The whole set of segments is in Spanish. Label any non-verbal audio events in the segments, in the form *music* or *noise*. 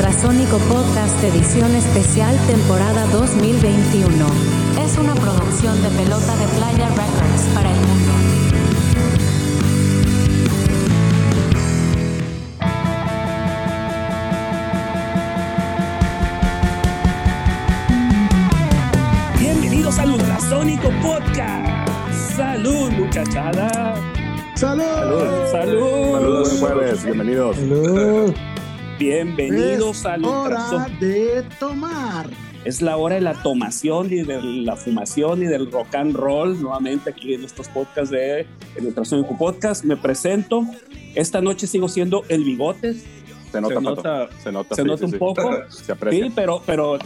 Ultrasónico Podcast Edición Especial Temporada 2021. Es una producción de Pelota de Playa Records para el mundo. Bienvenidos al Ultrasónico Podcast. Salud, muchachada. ¡Salud! Salud. Saludos, buen jueves, bienvenidos. ¡Salud! Bienvenidos Es al hora de tomar. Es la hora de la tomación y de la fumación y del rock and roll. Nuevamente aquí en estos podcasts de el Ultrasónico Podcast. Me presento. Esta noche sigo siendo el Bigotes. Se nota, se nota, se nota, se sí, nota sí, un sí. poco. Se aprecia. Sí, pero, pero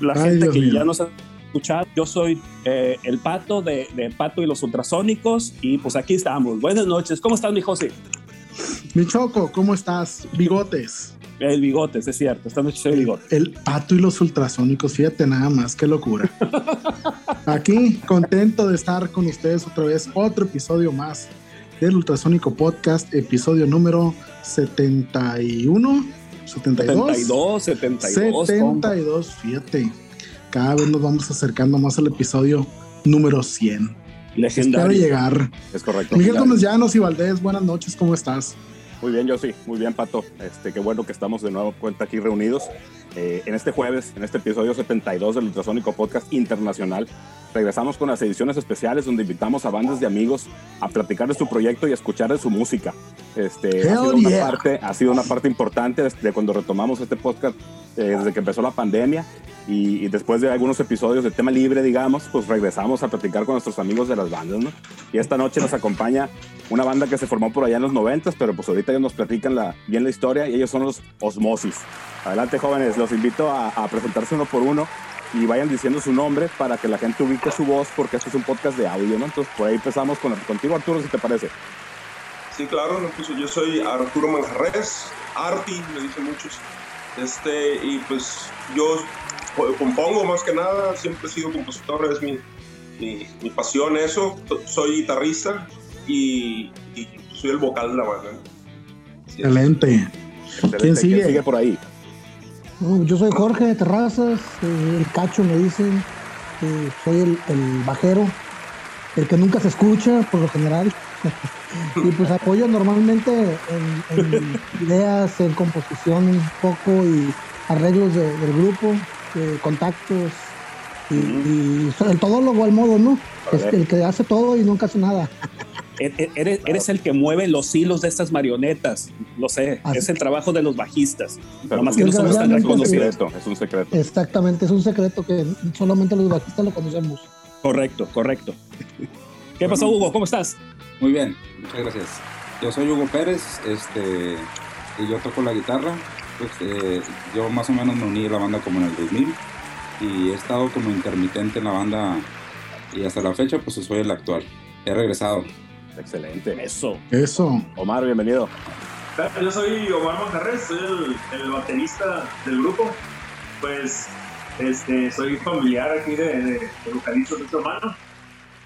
la Ay, gente Dios que mío. ya nos ha escuchado, yo soy eh, el Pato de, de Pato y los Ultrasónicos y pues aquí estamos. Buenas noches. ¿Cómo estás, mi José? Mi Choco, ¿cómo estás? Bigotes. El Bigotes, es cierto. Esta noche soy el Bigotes. El pato y los ultrasónicos, fíjate nada más, qué locura. *laughs* Aquí, contento de estar con ustedes otra vez, otro episodio más del Ultrasónico Podcast, episodio número 71, 72. 72, 72. compa. 72, fíjate. Cada vez nos vamos acercando más al episodio número 100. Espero Legendario. llegar. Es correcto. Miguel Gómez Llanos y Valdés, buenas noches, ¿cómo estás? Muy bien, yo sí. Muy bien, Pato. Este, qué bueno que estamos de nuevo cuenta aquí reunidos. Eh, en este jueves, en este episodio 72 del Ultrasónico Podcast Internacional, regresamos con las ediciones especiales donde invitamos a bandas de amigos a platicar de su proyecto y a escuchar de su música. Este, ha, sido una yeah. parte, ha sido una parte importante desde cuando retomamos este podcast, eh, desde que empezó la pandemia. Y, y después de algunos episodios de tema libre, digamos, pues regresamos a platicar con nuestros amigos de las bandas, ¿no? Y esta noche nos acompaña una banda que se formó por allá en los 90, pero pues ahorita ellos nos platican la, bien la historia y ellos son los Osmosis. Adelante, jóvenes, los invito a, a presentarse uno por uno y vayan diciendo su nombre para que la gente ubique su voz, porque este es un podcast de audio, ¿no? Entonces, por ahí empezamos con, contigo, Arturo, si te parece. Sí, claro, pues yo soy Arturo Manjarres, Arti, me dicen muchos. Este, y pues yo co- compongo más que nada, siempre he sido compositor, es mi, mi, mi pasión eso. To- Soy guitarrista y, y soy el vocal de la banda. Excelente. Excelente. sigue? por ahí? Yo soy Jorge de Terrazas, eh, el cacho me dicen, eh, soy el, el bajero, el que nunca se escucha por lo general. *laughs* y pues apoyo normalmente en, en ideas, en composición un poco y arreglos de- del grupo, eh, contactos y, y soy el todólogo al modo, ¿no? Es el que hace todo y nunca hace nada. *laughs* E- e- Eres, eres el que mueve los hilos de estas marionetas. Lo sé. Así. Es el trabajo de los bajistas. Pero Nomás que no somos tan es un reconocidos. secreto, es un secreto. Exactamente, es un secreto que solamente los bajistas lo conocemos. Correcto, correcto. ¿Qué pasó, Hugo? ¿Cómo estás? Muy bien, muchas gracias. Yo soy Hugo Pérez, este, y yo toco la guitarra. Pues, eh, yo más o menos me uní a la banda como en el 2000 y he estado como intermitente en la banda y hasta la fecha pues soy el actual. He regresado. Excelente. Eso. Eso. Omar, bienvenido. Yo soy Omar Manjarres, soy el, el baterista del grupo. Pues este, soy familiar aquí de, de, de vocalistas de este hermano.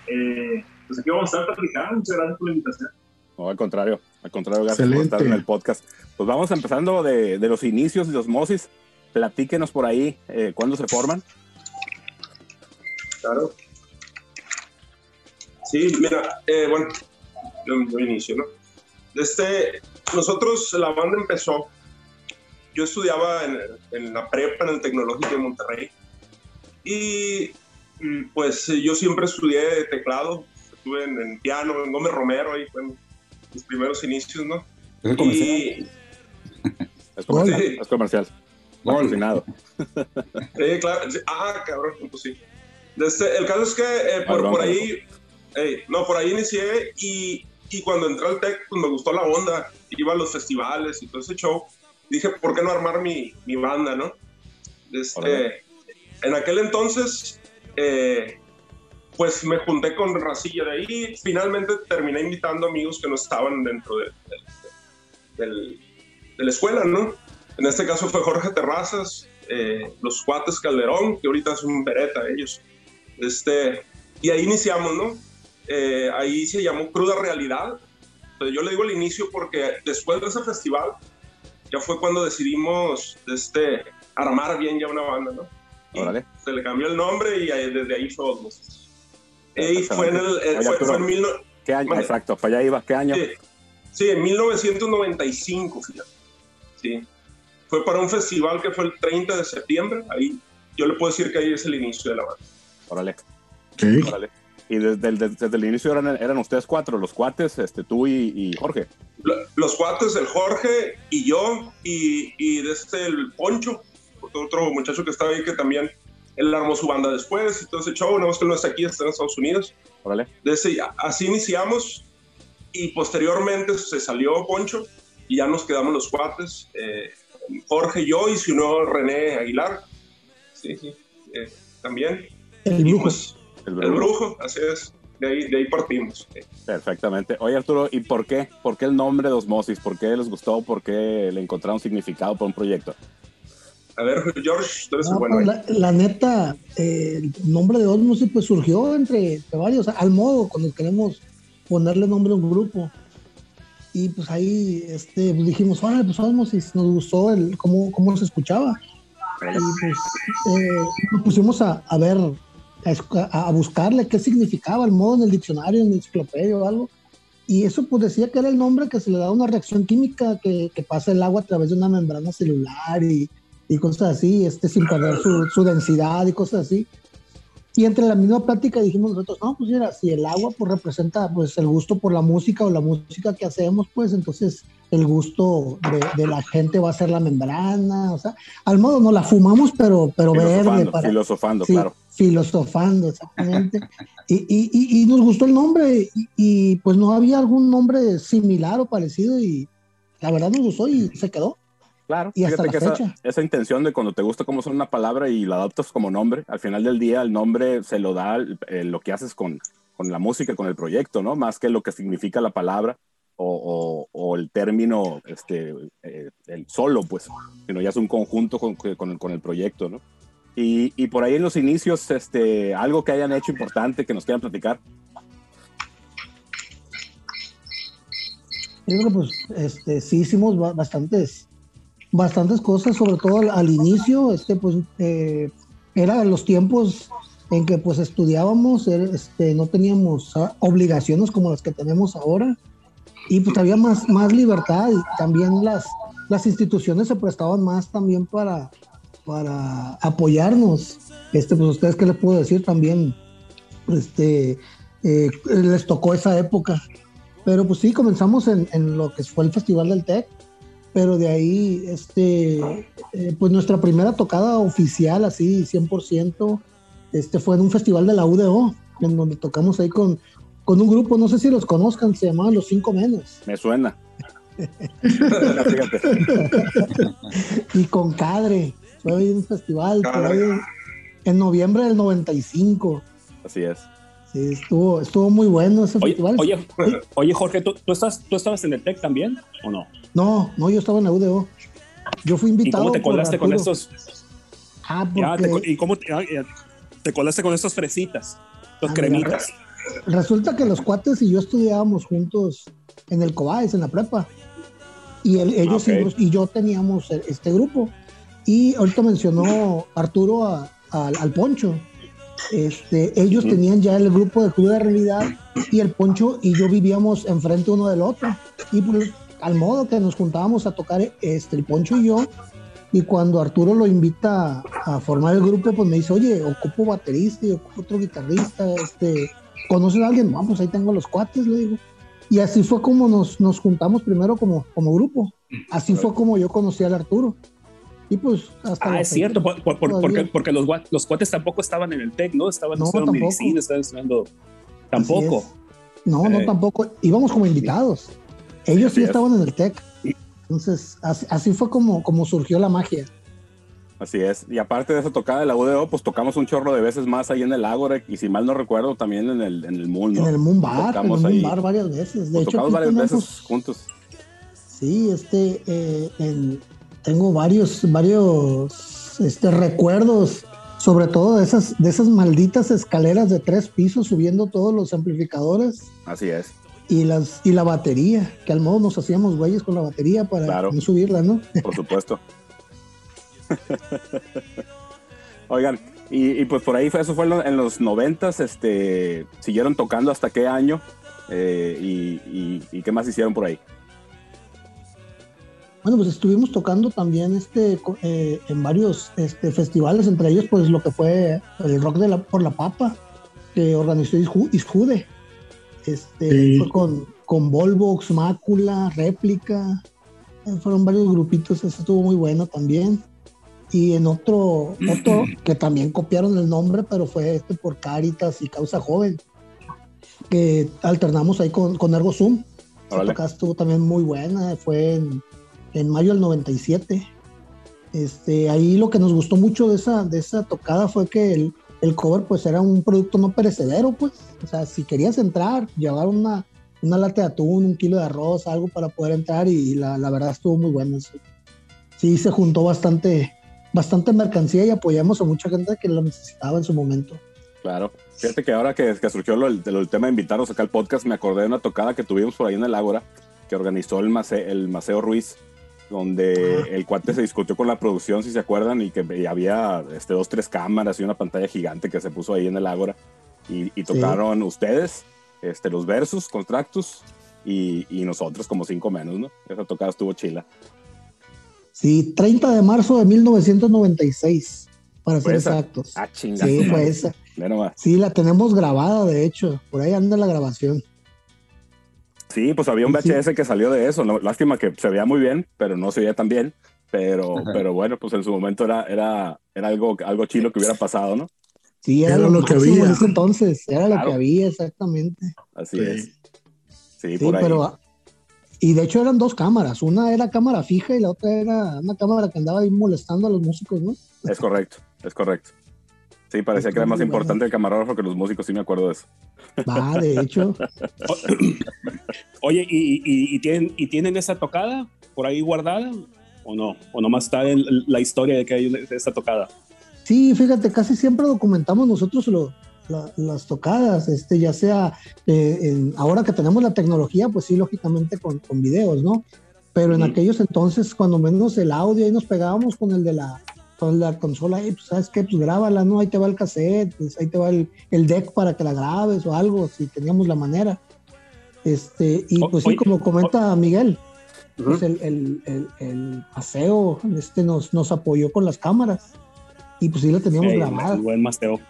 Eh, pues aquí vamos a estar platicando. Muchas gracias por la invitación. No, al contrario, al contrario, gracias por Excelente. estar en el podcast. Pues vamos empezando de, de los inicios de Osmosis. Platíquenos por ahí eh, cuándo se forman. Claro. Sí, mira, eh, bueno, yo, yo inicio, ¿no? Este, nosotros, la banda empezó, yo estudiaba en, en la prepa, en el Tecnológico de Monterrey, y mm, pues yo siempre estudié teclado, estuve en, en piano, en Gómez Romero, ahí fueron mis primeros inicios, ¿no? ¿Es comercial? Y, *laughs* Es comercial. Sí. Es comercial. Gol. Patrocinado. *laughs* Sí, claro. Ah, cabrón, pues sí. Este, el caso es que eh, por, por ahí, ey, no, por ahí inicié y, y cuando entré al TEC, pues me gustó la onda. Iba a los festivales y todo ese show. Dije, ¿por qué no armar mi, mi banda, no? Este, en aquel entonces, eh, pues me junté con Racilla de ahí. Finalmente terminé invitando amigos que no estaban dentro de, de- del- de la escuela, ¿no? En este caso fue Jorge Terrazas, eh, los cuates Calderón, que ahorita es un vereta ellos. Este, y ahí iniciamos, ¿no? Eh, ahí se llamó Cruda Realidad. Entonces, yo le digo el inicio porque después de ese festival, ya fue cuando decidimos este, armar bien ya una banda, ¿no? Órale. Se le cambió el nombre y ahí- desde ahí fue Osmosis. Y fue en, el, eh, fue, fue en mil no- ¿Qué año? Vale. Exacto, para allá iba. ¿Qué año? sí, sí, en 1995, fíjate. Sí. Fue para un festival que fue el 30 de septiembre. Ahí, yo le puedo decir que ahí es el inicio de la banda. Órale, Ok. órale. Y desde el, desde, desde el inicio eran, eran ustedes cuatro, los cuates, este, tú y, y Jorge. Lo- Los cuates, el Jorge y yo, y, y desde el Poncho, otro muchacho que estaba ahí que también él armó su banda después ese show, nada más que no está aquí, está en Estados Unidos. Órale. De ese- así iniciamos y posteriormente se salió Poncho y ya nos quedamos los cuates, eh, Jorge, yo y si no René Aguilar. Sí, sí, eh, también. El Y pues, El el brujo. así es. De ahí, de ahí partimos. Perfectamente. Oye, Arturo, ¿y por qué? ¿Por qué el nombre de Osmosis? ¿Por qué les gustó? ¿Por qué le encontraron significado para un proyecto? A ver, George, tú eres el No, bueno. pues, la, la neta, eh, el nombre de Osmosis pues surgió entre, entre varios, al modo, cuando queremos ponerle nombre a un grupo. Y pues ahí este, pues, dijimos, órale, pues Osmosis, nos gustó el, cómo, cómo se escuchaba. Y pues eh, nos pusimos a, a ver, a, a- buscarle qué significaba el modo en el diccionario, en el enciclopedia o algo. Y eso pues decía que era el nombre que se le da a una reacción química que, que pasa el agua a través de una membrana celular y, y cosas así, este, sin perder su, su densidad y cosas así. Y entre la misma plática dijimos nosotros, no, pues mira, si el agua pues representa pues el gusto por la música o la música que hacemos, pues entonces el gusto de, de la gente va a ser la membrana, o sea, al modo no la fumamos, pero, pero verde Filosofando, para, filosofando, Sí, claro. Filosofando, exactamente. y, y, y, y nos gustó el nombre y, pues no había algún nombre similar o parecido y la verdad nos gustó y se quedó. Claro, Y hasta fíjate que la esa, fecha. esa intención de cuando te gusta cómo suena una palabra y la adoptas como nombre, al final del día el nombre se lo da eh, lo que haces con, con la música, con el proyecto, ¿no? Más que lo que significa la palabra o, o- o el término, este, eh, el solo, pues, sino ya es un conjunto con, con, con el proyecto, ¿no? Y, y por ahí en los inicios, este, algo que hayan hecho importante que nos quieran platicar. Yo creo que pues este, sí hicimos ba- bastantes, bastantes cosas, sobre todo al, al inicio, este, pues eh, los tiempos en que pues estudiábamos, er- este, no teníamos ah, obligaciones como las que tenemos ahora y pues había más, más libertad y también las, las instituciones se prestaban más también para, para apoyarnos. Este, pues ustedes qué les puedo decir también, este, eh, les tocó esa época. Pero pues sí, comenzamos en, en lo que fue el Festival del TEC, pero de ahí, este, eh, pues nuestra primera tocada oficial, así, 100%, este, fue en un festival de la UDO, en donde tocamos ahí con, con un grupo, no sé si los conozcan, se llamaban Los Cinco Menos, Me suena. *laughs* *laughs* Y con Cadre, fue ahí un festival, por Cadre. ahí, en noviembre del 95. Así es. Sí, estuvo, estuvo muy bueno ese Oye, festival. oye, oye, Jorge, ¿tú, tú, estás, ¿tú estabas en el TEC también o no? No, no, yo estaba en la UDO. Yo fui ¿Y invitado. cómo te colaste con estos? Ah, Ya, te porque ¿Y cómo te, ah, ya, te colaste con estos fresitas? Los Ah, cremitas. resulta que los cuates y yo estudiábamos juntos en el Cobáez, en la prepa. Y ellos Ah, y y, yo teníamos e- este grupo. Y ahorita mencionó Arturo a- al- al Poncho. Este, ellos tenían ya el grupo de Club de Realidad y el Poncho y yo vivíamos enfrente uno del otro. Y pues, al modo que nos juntábamos a tocar este, el Poncho y yo. Y cuando Arturo lo invita a formar el grupo, pues me dice, oye, ocupo baterista y ocupo otro guitarrista, este, ¿conoces a alguien? Vamos, ahí tengo los cuates, le digo. Y así fue como nos, nos juntamos primero como, como grupo. Así fue como yo conocí al Arturo. Y pues hasta Ah, es fecha, cierto, por- por- por- todavía. porque, porque los, los cuates tampoco estaban en el TEC, ¿no? Estaban No, estudiando tampoco. medicina, estaban estudiando... Tampoco. es. No, no, Eh. tampoco. Íbamos como invitados. Ellos sí es. estaban en el TEC. Entonces, así, así fue como, como surgió la magia. Así es. Y aparte de esa tocada de la UDO, pues tocamos un chorro de veces más ahí en el Ágora y si mal no recuerdo también en el, en el Moon, ¿no? En el Moon Bar, en el Tocamos Moon ahí. Bar varias veces. De Pues hecho, tocamos varias tenemos- veces juntos. Sí, este, eh, en- tengo varios, varios este, recuerdos, sobre todo de esas, de esas malditas escaleras de tres pisos subiendo todos los amplificadores. Así es. y, las, y la batería, que al modo nos hacíamos güeyes con la batería para Claro. no subirla, ¿no? Por supuesto. *laughs* Oigan, y, y pues por ahí fue, eso fue en lo- en los noventas, este, siguieron tocando hasta qué año Eh, y, y- y qué más hicieron por ahí. Bueno, pues estuvimos tocando también este eh, en varios este, festivales, entre ellos pues lo que fue el rock de la, por la papa, que organizó Isju- Isjude. Este, Sí. Fue con, con Volvox, Mácula, Réplica, eh, fueron varios grupitos, eso estuvo muy bueno también. Y en otro, otro que también copiaron el nombre, pero fue este por Caritas y Causa Joven, que alternamos ahí con, con Ergo Zoom. Esa estuvo también muy buena, fue en, en mayo del 97. Este, ahí lo que nos gustó mucho de esa, de esa tocada fue que el, el cover pues era un producto no perecedero, pues. O sea, si querías entrar, llevar una, una lata de atún, un kilo de arroz, algo para poder entrar y, la, la verdad estuvo muy bueno. Sí, Sí, se juntó bastante, bastante mercancía y apoyamos a mucha gente que lo necesitaba en su momento. Claro. Fíjate que ahora que, que surgió lo, lo- el tema de invitarnos acá al podcast, me acordé de una tocada que tuvimos por ahí en el Ágora, que organizó el, Mace- el Maceo Ruiz, donde el cuate se discutió con la producción, si se acuerdan, y que y había este, dos, tres cámaras y una pantalla gigante que se puso ahí en el Ágora. Y, y tocaron ustedes, este, los versus, Contractus, y, y nosotros como cinco menos, ¿no? Esa tocada estuvo chila. Sí, 30 de marzo de 1996, para ser ¿Fue esa? exactos. Ah, chingada. Sí, fue esa. Sí, la tenemos grabada, de hecho. Por ahí anda la grabación. Sí, pues había un Sí. VHS que salió de eso. ¿no? Lástima que se veía muy bien, pero no se veía tan bien. Pero, Ajá. pero bueno, pues en su momento era, era, era algo, algo chilo que hubiera pasado, ¿no? Sí, era, Era lo, lo que había. en ese entonces. Era lo que había, exactamente. Así Sí. es. Sí, Sí, por ahí. pero. Y de hecho eran dos cámaras. Una era cámara fija y la otra era una cámara que andaba ahí molestando a los músicos, ¿no? Es correcto, es correcto. Sí, parecía que era más importante el camarógrafo que los músicos, sí me acuerdo de eso. Va, de hecho. *clears throat* Oye, ¿y, y- y tienen, ¿y tienen esa tocada por ahí guardada o no? ¿O nomás está en la historia de que hay esa tocada? Sí, fíjate, casi siempre documentamos nosotros lo- la- las tocadas, este, ya sea eh, en- ahora que tenemos la tecnología, pues sí, lógicamente con, con videos, ¿no? Pero en aquellos entonces, cuando menos el audio, ahí nos pegábamos con el de la, con la consola, ahí, pues, ¿sabes qué? Pues grábala, ¿no? Ahí te va el cassette, pues, ahí te va el, el deck para que la grabes o algo, si teníamos la manera. Este, y pues sí, oye, como comenta Miguel, Ujú. pues el, el, el, el paseo este nos, nos apoyó con las cámaras y pues sí la teníamos Sí, grabada. buen Masteo. Sí,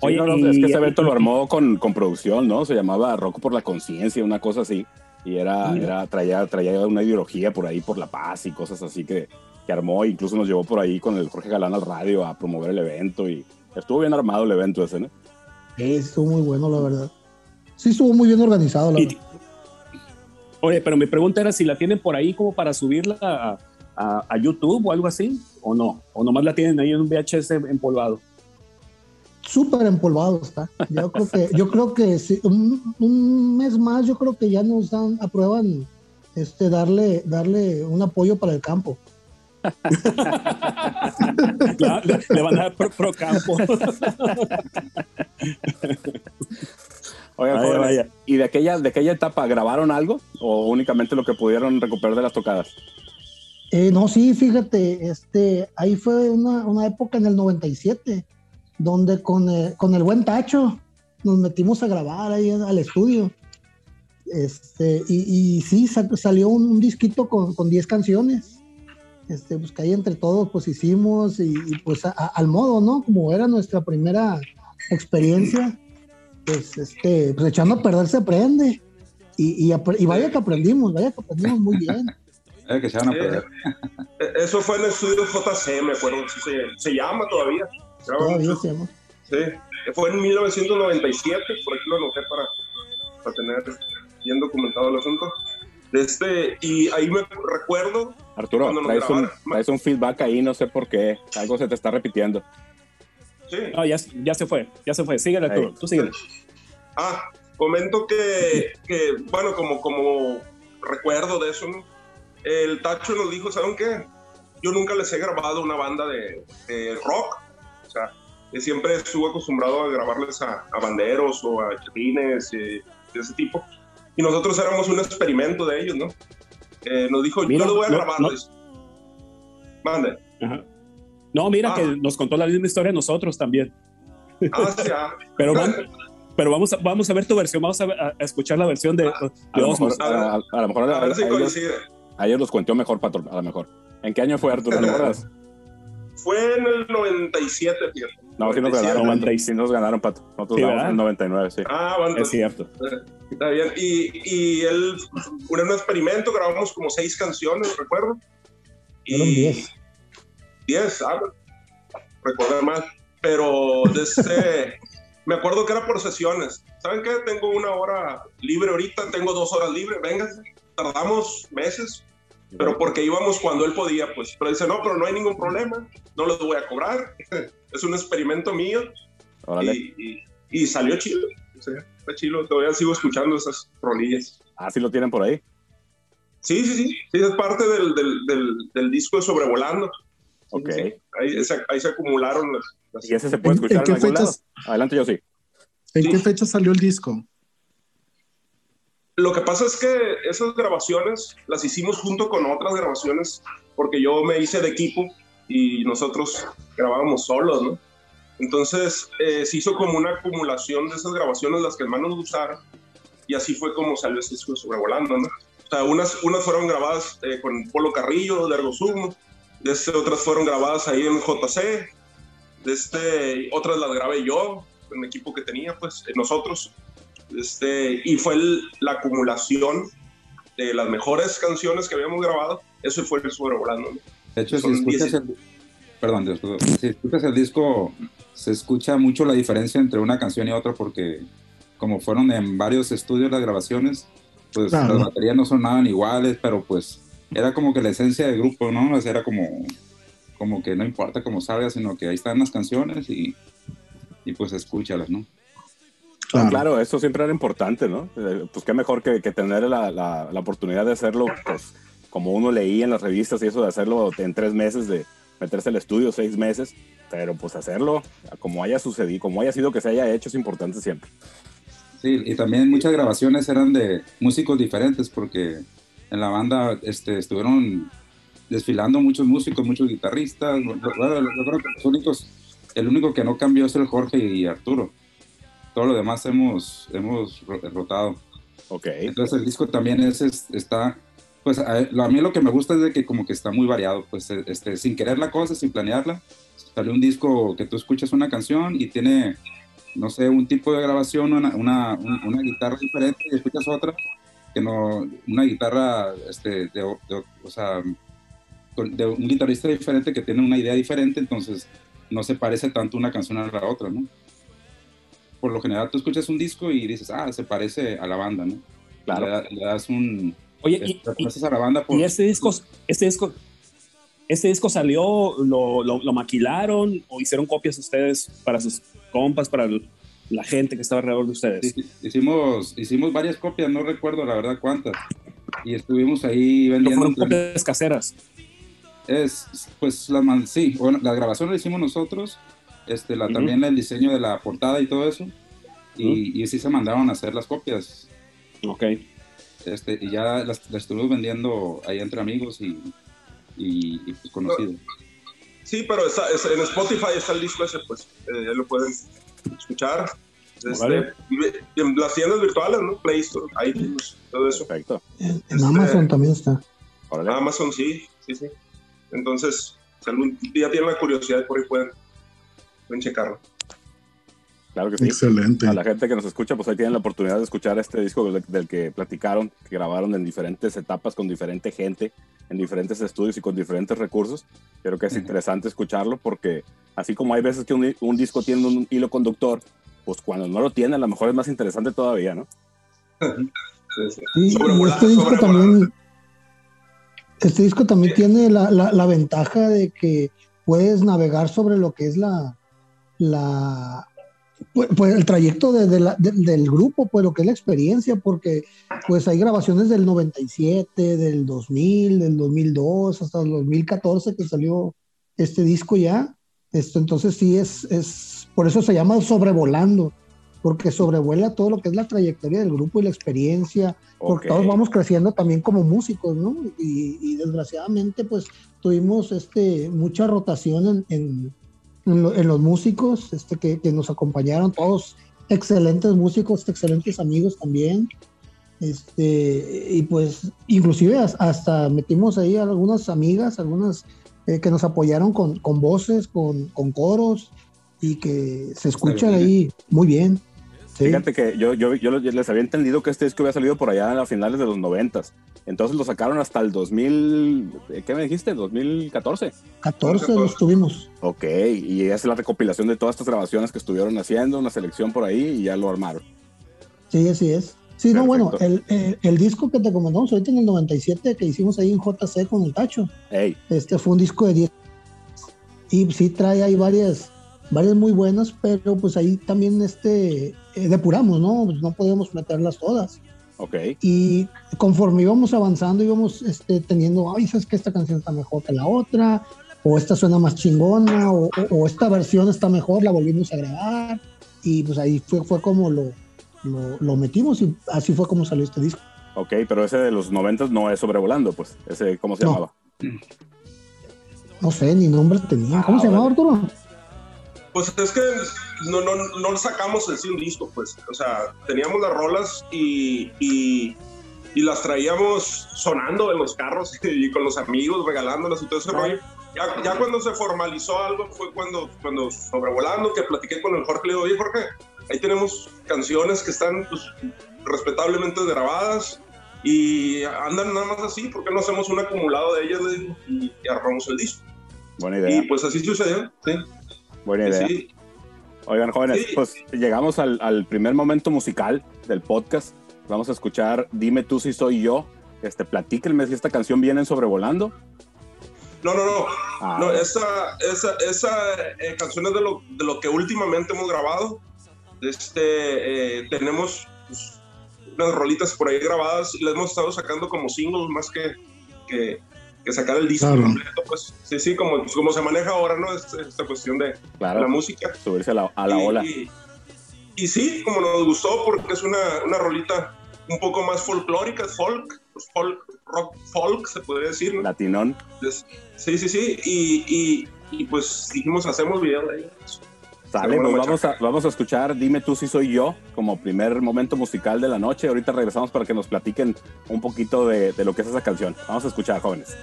Oye, no, no, y- es que ese evento lo armó con, con producción, ¿no? Se llamaba Rock por la Conciencia, una cosa así. Y era, era traía, traía una ideología por ahí, por la paz y cosas así que, que armó. Incluso nos llevó por ahí con el Jorge Galán al radio a promover el evento. Y estuvo bien armado el evento ese, ¿no? Sí, estuvo muy bueno, la verdad. Sí, estuvo muy bien organizado, la Y- verdad. Oye, pero mi pregunta era si la tienen por ahí como para subirla a, a- a YouTube o algo así, o no, o nomás la tienen ahí en un VHS empolvado. Súper empolvado está. Yo creo que, yo creo que sí, un, un mes más, yo creo que ya nos dan, aprueban este, darle, darle un apoyo para el campo. *laughs* Le, le van a dar pro, pro campo. Oigan, Vaya. ¿y de aquella, de aquella etapa grabaron algo o únicamente lo que pudieron recuperar de las tocadas? Eh, no, sí, fíjate, este, ahí fue una, una época en el 97, donde con, eh, con el buen Tacho nos metimos a grabar ahí al estudio. Este, y, y sí, sa- salió un, un disquito con, con 10 canciones. Este, pues que ahí entre todos pues hicimos y, y, pues a- a- al modo, ¿no? Como era nuestra primera experiencia, pues este, pues echando a perder se aprende. Y, y, y vaya que aprendimos, vaya que aprendimos muy bien. Eh, que se van a perder. Eh, Eso fue en el estudio JC, me acuerdo. se, se llama todavía. Todavía mucho. se llama. Sí, fue en 1997, por aquí lo anoté para, para tener bien documentado el asunto. Este, y ahí me recuerdo, Arturo, Cuando nos traes un, traes un feedback ahí, no sé por qué. Algo se te está repitiendo. sí, No, ya, ya se fue, ya se fue. Síguele, Arturo, Ahí. tú síguele. ah, comento que, que, bueno, como, como recuerdo de eso, ¿no? el Tacho nos dijo, ¿saben qué? Yo nunca les he grabado una banda de, de rock, o sea, siempre estuve acostumbrado a grabarles a, a banderos o a chapines y de ese tipo. Y nosotros éramos un experimento de ellos, ¿no? Eh, nos dijo, Mira, yo lo voy a no- grabar. no-. Mande. Ajá. No, mira Ah. que nos contó la misma historia a nosotros también. Ah, sí, ah. *laughs* Pero, vam- pero vamos, a, vamos a ver tu versión, vamos a, a escuchar la versión de, A de lo Osmos. mejor, a, a- a lo mejor A ver si a ellos, coincide. a ellos los cuenteó mejor, Patrón, a lo mejor. ¿En qué año fue, Arturo? ¿Te *laughs* acuerdas? Fue en el 97, fíjate. No, sí nos 97. ganaron, 97. sí nos ganaron, Pato. Nosotros Sí, ganamos ¿verdad? en 99, sí. Ah, bueno, Es cierto. Está bien. Y, y él, un, un experimento, grabamos como seis canciones, recuerdo. Fueron diez. 10, ah, recordar mal. Pero desde, *laughs* me acuerdo que era por sesiones. ¿Saben qué? Tengo una hora libre ahorita, tengo dos horas libres, vénganse. Tardamos meses, pero porque íbamos cuando él podía, pues. Pero dice, no, pero no hay ningún problema, no los voy a cobrar. *laughs* es un experimento mío y, y- y salió chido. O sea, está chido, todavía sigo escuchando esas rolillas. Ah, sí lo tienen por ahí. Sí, sí, sí, sí, es parte del, del, del, del disco de Sobrevolando. Ok. sí, Ahí, se, ahí se acumularon las... las- ¿Y ese se puede ¿En- en escuchar en, lado? fechas? Adelante, yo sí. ¿En Sí. qué fecha salió el disco? Lo que pasa es que esas grabaciones las hicimos junto con otras grabaciones, porque yo me hice de equipo y nosotros grabábamos solos, ¿no? Entonces eh, se hizo como una acumulación de esas grabaciones, las que más nos gustaron, y así fue como salió este disco sobrevolando, ¿no? O sea, unas, unas fueron grabadas eh, con Polo Carrillo, de Ergo Sum, de este, otras fueron grabadas ahí en JC, este, otras las grabé yo, con el equipo que tenía, pues, eh, nosotros. Este, y fue el- la acumulación de las mejores canciones que habíamos grabado. Eso fue el sobrevolando. ¿no? De hecho, si escuchas, 10. el, perdón, disculpa. si escuchas el disco, se escucha mucho la diferencia entre una canción y otra porque como fueron en varios estudios las grabaciones, pues Claro. las baterías no sonaban iguales, pero pues era como que la esencia del grupo, ¿no? O sea, era como, como que no importa cómo salga, sino que ahí están las canciones y, y pues escúchalas, ¿no? Claro. Claro, eso siempre era importante, ¿no? Eh, Pues qué mejor que, que tener la, la- la oportunidad de hacerlo, pues, como uno leía en las revistas y eso de hacerlo en tres meses, de meterse al estudio seis meses, pero pues hacerlo como haya sucedido, como haya sido que se haya hecho, es importante siempre. Sí, y también muchas grabaciones eran de músicos diferentes porque en la banda este, estuvieron desfilando muchos músicos, muchos guitarristas. Bueno, yo creo que los únicos, el único que no cambió es el Jorge y Arturo. Todo lo demás hemos, hemos ro- rotado. Ok. Entonces el disco también es, es- está, pues a, a mí lo que me gusta es de que como que está muy variado, pues este, sin querer la cosa, sin planearla. Salió un disco que tú escuchas una canción y tiene, no sé, un tipo de grabación, una, una, un- una guitarra diferente y escuchas otra, que no, una guitarra, este, de, de- o sea, de un guitarrista diferente que tiene una idea diferente, entonces no se parece tanto una canción a la otra, ¿no? Por lo general tú escuchas un disco y dices, ah, se parece a la banda, ¿no? Claro. Le, da- le das un... Oye, le y, y- a la banda por... y este disco, este disco, este disco salió, lo, lo, lo maquilaron o hicieron copias ustedes para sus compas, para el- la gente que estaba alrededor de ustedes. Sí, hicimos, hicimos varias copias, no recuerdo la verdad cuántas. Y estuvimos ahí vendiendo... fueron copias caseras. Es, pues, la, man- sí, bueno, la grabación la hicimos nosotros, este, la, Ujú. también el diseño de la portada y todo eso. Y, y sí se mandaron a hacer las copias. Ok. Este, y ya las, las estuvimos vendiendo ahí entre amigos y, y, y, pues, conocidos. Sí, pero está- es- en Spotify está el disco ese, pues eh, ya lo pueden escuchar. Este, Vale. en las tiendas virtuales, ¿no? Play Store, iTunes, todo eso. Perfecto. En, en Amazon también está. Órale. Amazon, sí, sí, sí. Entonces, si algún día tienen la curiosidad, por ahí pueden, pueden checarlo. Claro que sí. Excelente. A la gente que nos escucha, pues ahí tienen la oportunidad de escuchar este disco del, del que platicaron, que grabaron en diferentes etapas con diferente gente, en diferentes estudios y con diferentes recursos. Creo que es interesante escucharlo porque así como hay veces que un, un disco tiene un hilo conductor, pues cuando no lo tiene, a lo mejor es más interesante todavía, ¿no? Sí, *laughs* sí. Sí, y Sobrevola- este disco también, este disco también tiene la, la- la ventaja de que puedes navegar sobre lo que es la, la pues, pues, el trayecto de- de la- de- del grupo, pues lo que es la experiencia, porque pues hay grabaciones del 97, del 2000, del 2002, hasta el 2014 que salió este disco ya. Esto, entonces sí es, es, por eso se llama sobrevolando, porque sobrevuela todo lo que es la trayectoria del grupo y la experiencia, porque Ok. todos vamos creciendo también como músicos, ¿no? Y, y desgraciadamente, pues tuvimos este, mucha rotación en, en, en lo- en los músicos este, que, que nos acompañaron, todos excelentes músicos, excelentes amigos también. Este, y pues, inclusive has- hasta metimos ahí algunas amigas, algunas eh, que nos apoyaron con, con voces, con, con coros, y que se escuchan ahí muy bien. Sí. Fíjate que yo, yo, yo les había entendido que este disco había salido por allá a finales de los noventas. Entonces lo sacaron hasta el 2000, ¿qué me dijiste? 2014. 14 los tuvimos. Ok, y es la recopilación de todas estas grabaciones que estuvieron haciendo, una selección por ahí y ya lo armaron. Sí, así es. Sí, no, bueno, el, el, el disco que te comentamos ahorita en el 97 que hicimos ahí en JC con el Tacho, Hey, este fue un disco de 10. Y sí trae ahí varias, varias muy buenas, pero pues ahí también este, eh, depuramos, ¿no? Pues no podíamos meterlas todas. ok, Y conforme íbamos avanzando, íbamos este, teniendo, ay, sabes que esta canción está mejor que la otra, o esta suena más chingona, o, o- o esta versión está mejor, la volvimos a grabar. Y pues ahí fue, fue como lo, lo, lo metimos y así fue como salió este disco. ok, pero ese de los noventas no es sobrevolando, pues. Ese, ¿cómo se No. llamaba? No sé, ni nombre tenía. ¿Cómo Ah, se llamaba, vale. Arturo? Pues es que no, no, no sacamos sí un disco, pues. O sea, teníamos las rolas y, y, y las traíamos sonando en los carros *laughs* y con los amigos, regalándolas y todo ese rollo. Ya, ya cuando se formalizó algo fue cuando, cuando sobrevolando, que platiqué con el Jorge, le digo, oye Jorge, ahí tenemos canciones que están pues, respetablemente grabadas y andan nada más así, ¿por qué no hacemos un acumulado de ellas? Y, y armamos el disco. Buena idea, Y pues así sucedió, sí. buena idea. sí. Oigan, jóvenes, Sí. pues llegamos al, al primer momento musical del podcast. Vamos a escuchar Dime tú si soy yo. Este, platíquenme si esta canción viene en sobrevolando. No, no, no. Ah, No, esa, esa, esa eh, canción es de lo, de lo que últimamente hemos grabado. Este, eh, tenemos pues, unas rolitas por ahí grabadas y las hemos estado sacando como singles más que, que, que sacar el disco Claro. completo. Pues sí, sí, como, como se maneja ahora, ¿no? Es- esta cuestión de claro, la música. subirse a la, a la y, ola. Y, y sí, como nos gustó, porque es una, una rolita un poco más folclórica, folk, pues folk, rock folk, se podría decir, ¿no? Latinón. Entonces, sí, sí, sí. Y, y, y pues dijimos, hacemos video de ahí. Sale, pues vamos a, vamos a escuchar Dime tú si soy yo como primer momento musical de la noche. Ahorita regresamos para que nos platiquen un poquito de, de lo que es esa canción. Vamos a escuchar, jóvenes.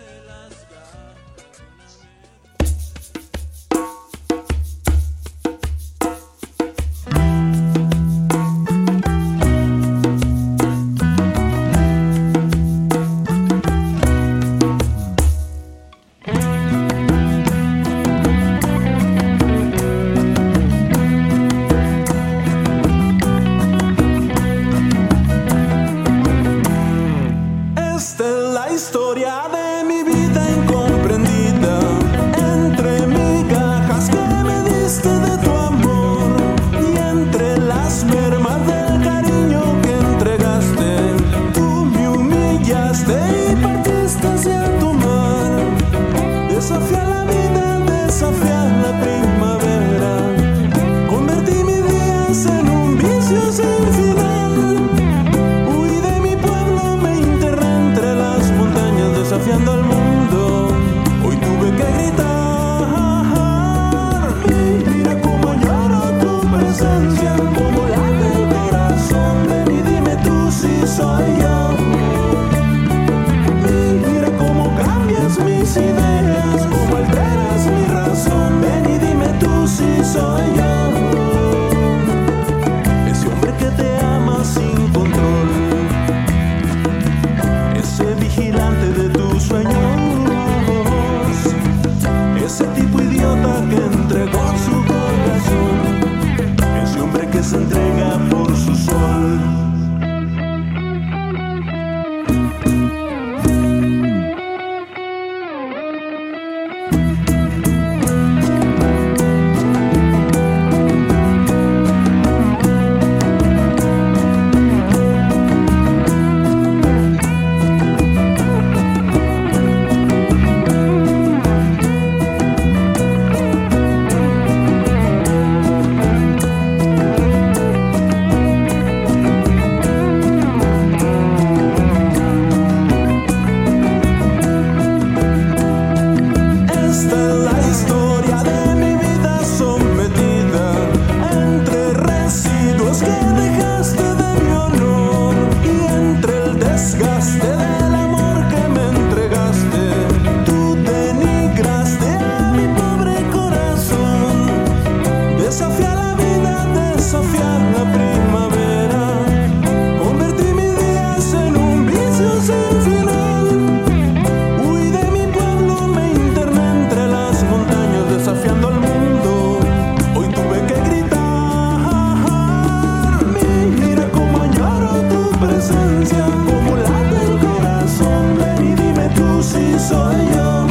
como late el corazón, ven y dime tú si soy yo.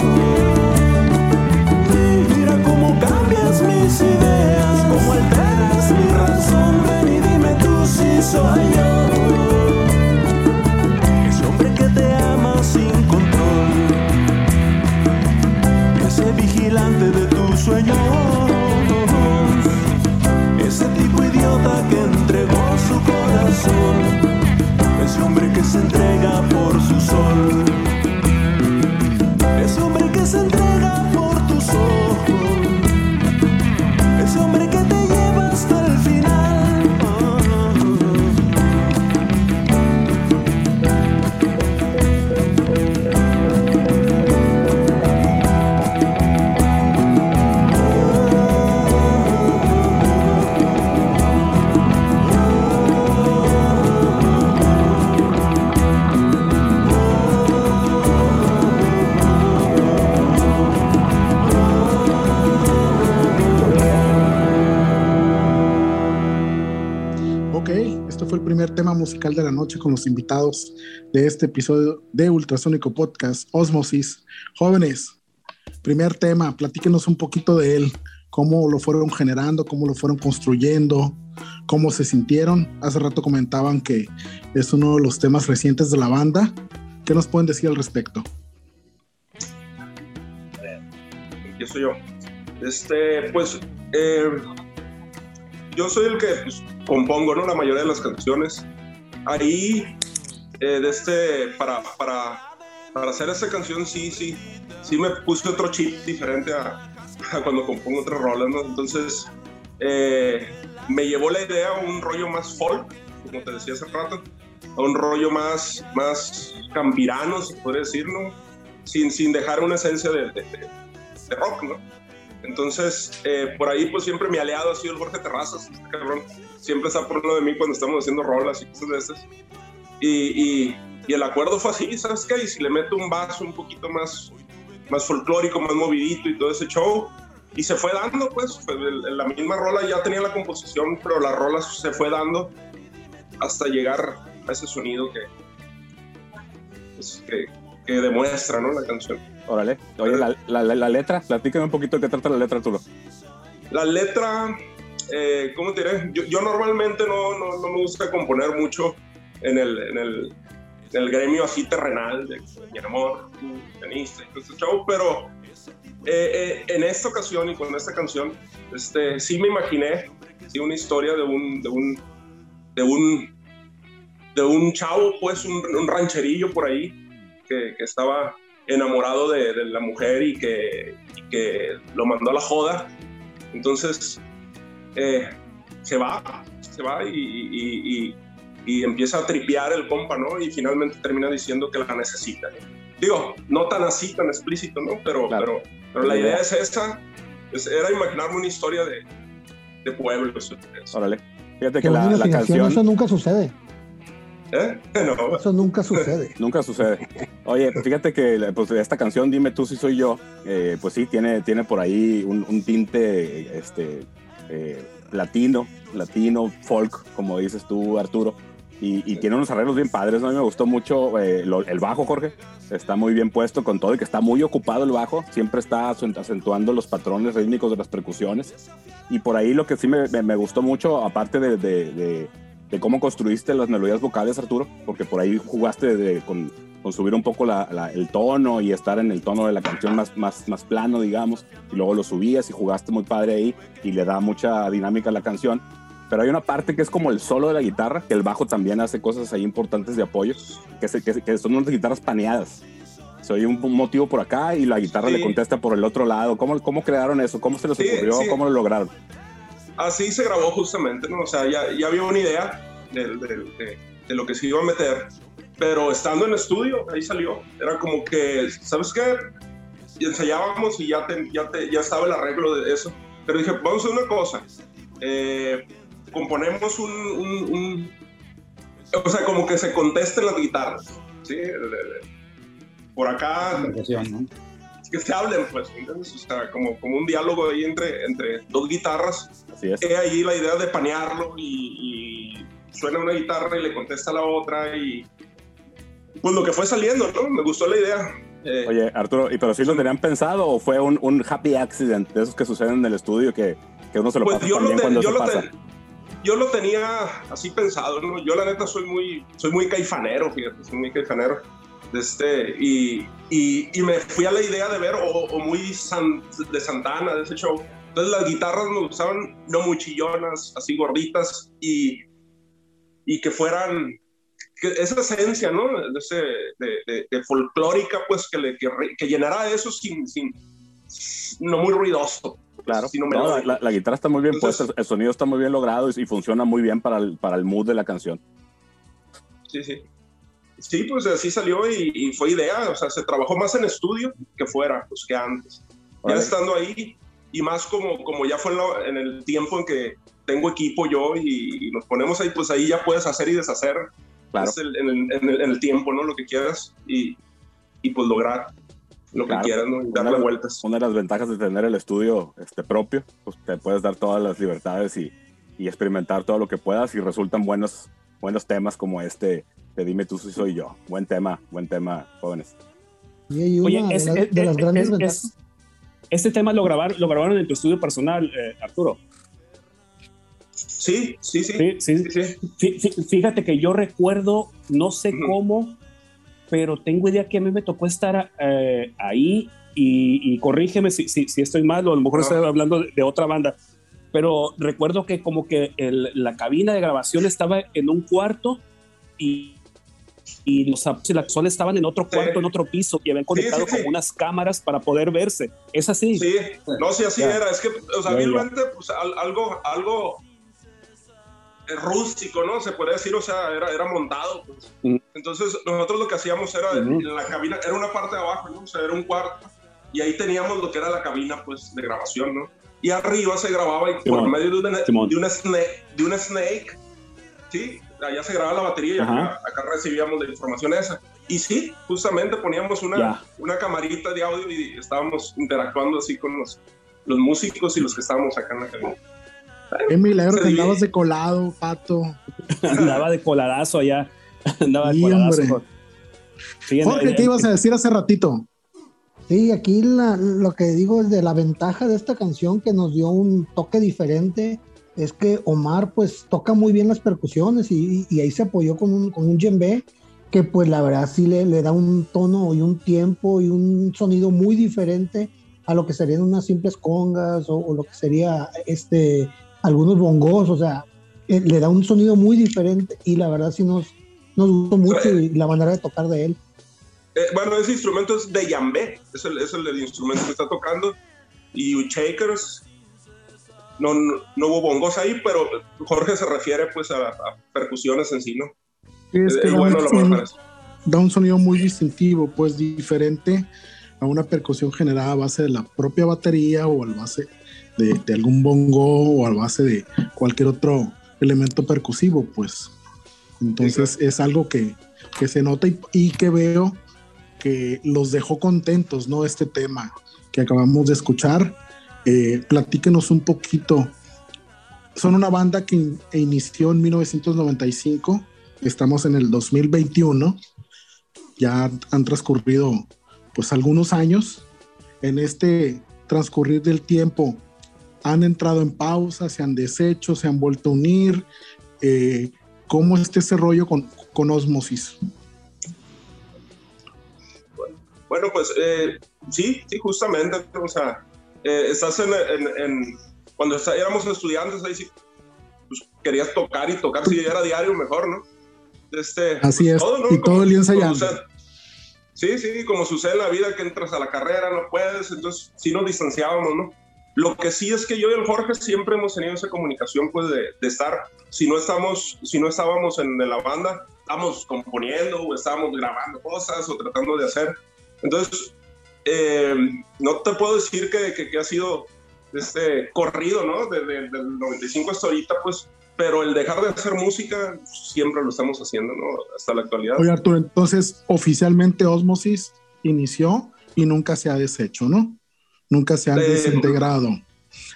Mira cómo cambias mis ideas, cómo alteras mi razón, ven y dime tú si soy yo. Ese hombre que te ama sin control, ese vigilante de tu sueño, ese tipo idiota que no ese hombre que se entrega por su sol. Musical de la noche con los invitados de este episodio de Ultrasónico Podcast, Osmosis. Jóvenes, primer tema, platíquenos un poquito de él, cómo lo fueron generando, cómo lo fueron construyendo, cómo se sintieron. Hace rato comentaban que es uno de los temas recientes de la banda. ¿Qué nos pueden decir al respecto? empiezo yo. Este, pues, eh, yo soy el que pues, compongo, ¿no? La mayoría de las canciones. Ahí, eh, de este, para, para, para hacer esa canción, sí, sí, sí me puse otro chip diferente *laughs* a, cuando compongo otras rolas, ¿no? Entonces, eh, me llevó la idea a un rollo más folk, como te decía hace rato, a un rollo más, más campirano, se puede decir, ¿no? Sin, sin dejar una esencia de, de rock, ¿no? Entonces, eh, por ahí, pues siempre mi aliado ha sido el Jorge Terrazas, este cabrón. Siempre está por uno de mí cuando estamos haciendo rolas y cosas de esas. Y, y, y, el acuerdo fue así, ¿sabes qué? Y si le meto un vaso un poquito más, más folclórico, más movidito y todo ese show, y se fue dando, pues, la misma rola ya tenía la composición, pero la rola se fue dando hasta llegar a ese sonido que, pues, que, que demuestra, ¿no? La canción. Órale. Oye, la, la, la, letra, platícame un poquito de qué trata la letra, Arturo. La letra, eh, ¿cómo te diré? Yo, yo normalmente no, no, no, me gusta componer mucho en el, en el, en el gremio así terrenal de mi amor, pianista y todo ese show, pero eh, eh, en esta ocasión y con esta canción, este, sí me imaginé sí, una historia de un, de un, de un, de un chavo, pues un, un rancherillo por ahí, que, que estaba enamorado de, de, la mujer y que, y que lo mandó a la joda. Entonces, eh, se va, se va y, y, y, empieza a tripear el compa, ¿no? Y finalmente termina diciendo que la necesita. Digo, no tan así, tan explícito, ¿no? Pero, claro. pero, pero la idea es esa, es, era imaginarme una historia de, de pueblos. Órale. Fíjate que la, la canción... Eso nunca sucede. ¿Eh? No. Eso nunca sucede. *laughs* nunca sucede. Oye, fíjate que pues, esta canción, Dime tú si soy yo, eh, pues sí, tiene, tiene por ahí un, un tinte este, eh, latino, latino, folk, como dices tú, Arturo. Y, y, tiene unos arreglos bien padres, ¿no? A mí me gustó mucho eh, lo, el bajo, Jorge. Está muy bien puesto con todo y que está muy ocupado el bajo. Siempre está acentuando los patrones rítmicos de las percusiones. Y por ahí lo que sí me, me, me gustó mucho, aparte de, de, de de cómo construiste las melodías vocales, Arturo, porque por ahí jugaste de, con, con, subir un poco la, la, el tono y estar en el tono de la canción más, más, más plano, digamos, y luego lo subías y jugaste muy padre ahí y le da mucha dinámica a la canción. Pero hay una parte que es como el solo de la guitarra, que el bajo también hace cosas ahí importantes de apoyo, que, se, que, que son unas guitarras paneadas. Se oye un, un, motivo por acá y la guitarra sí. le contesta por el otro lado. ¿Cómo, cómo crearon eso? ¿Cómo se les ocurrió? Sí, sí. ¿Cómo lo lograron? Así se grabó justamente, ¿no? O sea, ya, ya había una idea de, de, de, de, lo que se iba a meter, pero estando en estudio, ahí salió. Era como que, ¿sabes qué? Y ensayábamos y ya, te, ya, te, ya estaba el arreglo de eso. Pero dije, vamos a hacer una cosa. Eh, componemos un, un, un, O sea, como que se contesten las guitarras, ¿sí? Por acá... ¿no? Que se hablen, pues, ¿entiendes? O sea, como, como un diálogo ahí entre, entre dos guitarras. Así es. He ahí la idea de panearlo y, y, suena una guitarra y le contesta la otra y pues lo que fue saliendo, ¿no? Me gustó la idea. Eh, Oye, Arturo, ¿y pero sí lo tenían pensado o fue un, un, happy accident de esos que suceden en el estudio que, que uno se lo pues pasa yo también lo cuando yo se lo pasa? Ten, yo lo tenía así pensado, ¿no? Yo la neta soy muy, soy muy caifanero, fíjate, soy muy caifanero. Este, y, y, y, me fui a la idea de ver, o, o muy san, de Santana, de ese show. Entonces las guitarras me gustaban no muy chillonas, así gorditas, y, y que fueran que esa esencia, ¿no? De, ese, de, de, folclórica, pues que, le, que, que llenara eso sin, sin, no muy ruidoso. Claro, no, la, la, guitarra está muy bien Entonces, puesta, el sonido está muy bien logrado y, y, funciona muy bien para el, para el mood de la canción. Sí, sí. Sí, pues así salió y, y, fue idea, o sea, se trabajó más en estudio que fuera, pues que antes. Ya estando ahí y más como, como ya fue en, la, en, el tiempo en que tengo equipo yo y, y, nos ponemos ahí, pues ahí ya puedes hacer y deshacer claro. el, en, el, en, el, en, el, tiempo, ¿no? Lo que quieras y, y pues lograr lo claro. que quieras, ¿no? Y darle una, vueltas. Una de las ventajas de tener el estudio este, propio, pues te puedes dar todas las libertades y, y experimentar todo lo que puedas y resultan buenos, buenos temas como este de Dime tú si soy yo. Buen tema, buen tema, jóvenes. Y Oye, es, de, la, de las grandes es, este tema lo grabaron, lo grabaron en tu estudio personal, eh, Arturo. Sí, sí, sí. Sí, sí. sí, sí. Fíjate que yo recuerdo, no sé uh -huh. cómo, pero tengo idea que a mí me tocó estar eh, ahí y, y, corrígeme si, si, si, estoy mal o a lo mejor no. estoy hablando de, de, otra banda, pero recuerdo que como que el, la cabina de grabación estaba en un cuarto y, y los saxofones estaban en otro cuarto, sí. en otro piso y habían conectado sí, sí, como unas cámaras para poder verse. ¿Es así? Sí, no, sí, así ya. era. Es que, o sea, realmente, pues algo, algo rústico, ¿no? Se podría decir, o sea, era, era montado. Pues. Mm. Entonces, nosotros lo que hacíamos era, mm. en la cabina, era una parte de abajo, ¿no? O sea, era un cuarto, y ahí teníamos lo que era la cabina, pues, de grabación, ¿no? Y arriba se grababa y por medio de una, de una, snake, de una snake, ¿sí? Allá se grababa la batería y acá, acá, recibíamos la información esa. Y sí, justamente poníamos una, yeah. una camarita de audio y estábamos interactuando así con los, los músicos y los que estábamos acá en la cabina. Qué milagro que andabas de colado, pato. *laughs* Andaba de coladazo allá. *laughs* Andaba de coladazo. Sí, Jorge, ¿qué ibas a decir hace ratito? Sí, aquí la, lo que digo es de la ventaja de esta canción que nos dio un toque diferente es que Omar pues toca muy bien las percusiones y, ahí se apoyó con un, con un djembe que pues la verdad sí le, le, da un tono y un tiempo y un sonido muy diferente a lo que serían unas simples congas o, o lo que sería este algunos bongos, o sea, eh, le da un sonido muy diferente y la verdad sí nos, nos gustó mucho y la manera de tocar de él. Eh, bueno, ese instrumento es de yambé, es el, es el instrumento que está tocando y shakers, no, no, no, hubo bongos ahí, pero Jorge se refiere pues a, a percusiones en sí, ¿no? Es que bueno, lo da un sonido muy distintivo, pues diferente a una percusión generada a base de la propia batería o a base de, de, algún bongo o a base de cualquier otro elemento percusivo, pues. Entonces es algo que, que se nota y, y, que veo que los dejó contentos, ¿no? Este tema que acabamos de escuchar. Eh, platíquenos un poquito. Son una banda que in, inició en 1995, estamos en el 2021, ya han transcurrido pues algunos años. En este transcurrir del tiempo han entrado en pausa, se han deshecho, se han vuelto a unir. Eh, ¿Cómo está ese rollo con, con Osmosis? Bueno, pues eh, sí, sí, justamente, o sea, eh, estás en, en, en cuando está, éramos estudiantes, ahí sí, pues, querías tocar y tocar, si era diario, mejor, ¿no? Este, Así pues, es, todo, ¿no? y todo el día ensayando. Sí, sí, como sucede en la vida que entras a la carrera, no puedes, entonces sí nos distanciábamos, ¿no? Lo que sí es que yo y el Jorge siempre hemos tenido esa comunicación, pues, de, de estar, si no, estamos, si no estábamos en, en, la banda, estamos componiendo o estábamos grabando cosas o tratando de hacer. Entonces, eh, no te puedo decir que, que, que, ha sido este corrido, ¿no? Desde el 95 hasta ahorita, pues, pero el dejar de hacer música siempre lo estamos haciendo, ¿no? Hasta la actualidad. Oye, Arturo, entonces, oficialmente Osmosis inició y nunca se ha deshecho, ¿no? nunca se han eh, desintegrado.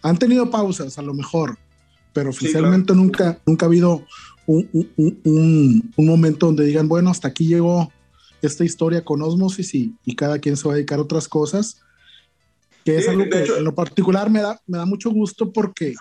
Han tenido pausas, a lo mejor, pero oficialmente sí, claro. nunca, nunca ha habido un, un, un, un, momento donde digan, bueno, hasta aquí llegó esta historia con Osmosis y, y cada quien se va a dedicar a otras cosas. Que es sí, algo que hecho, en lo particular me da, me da mucho gusto porque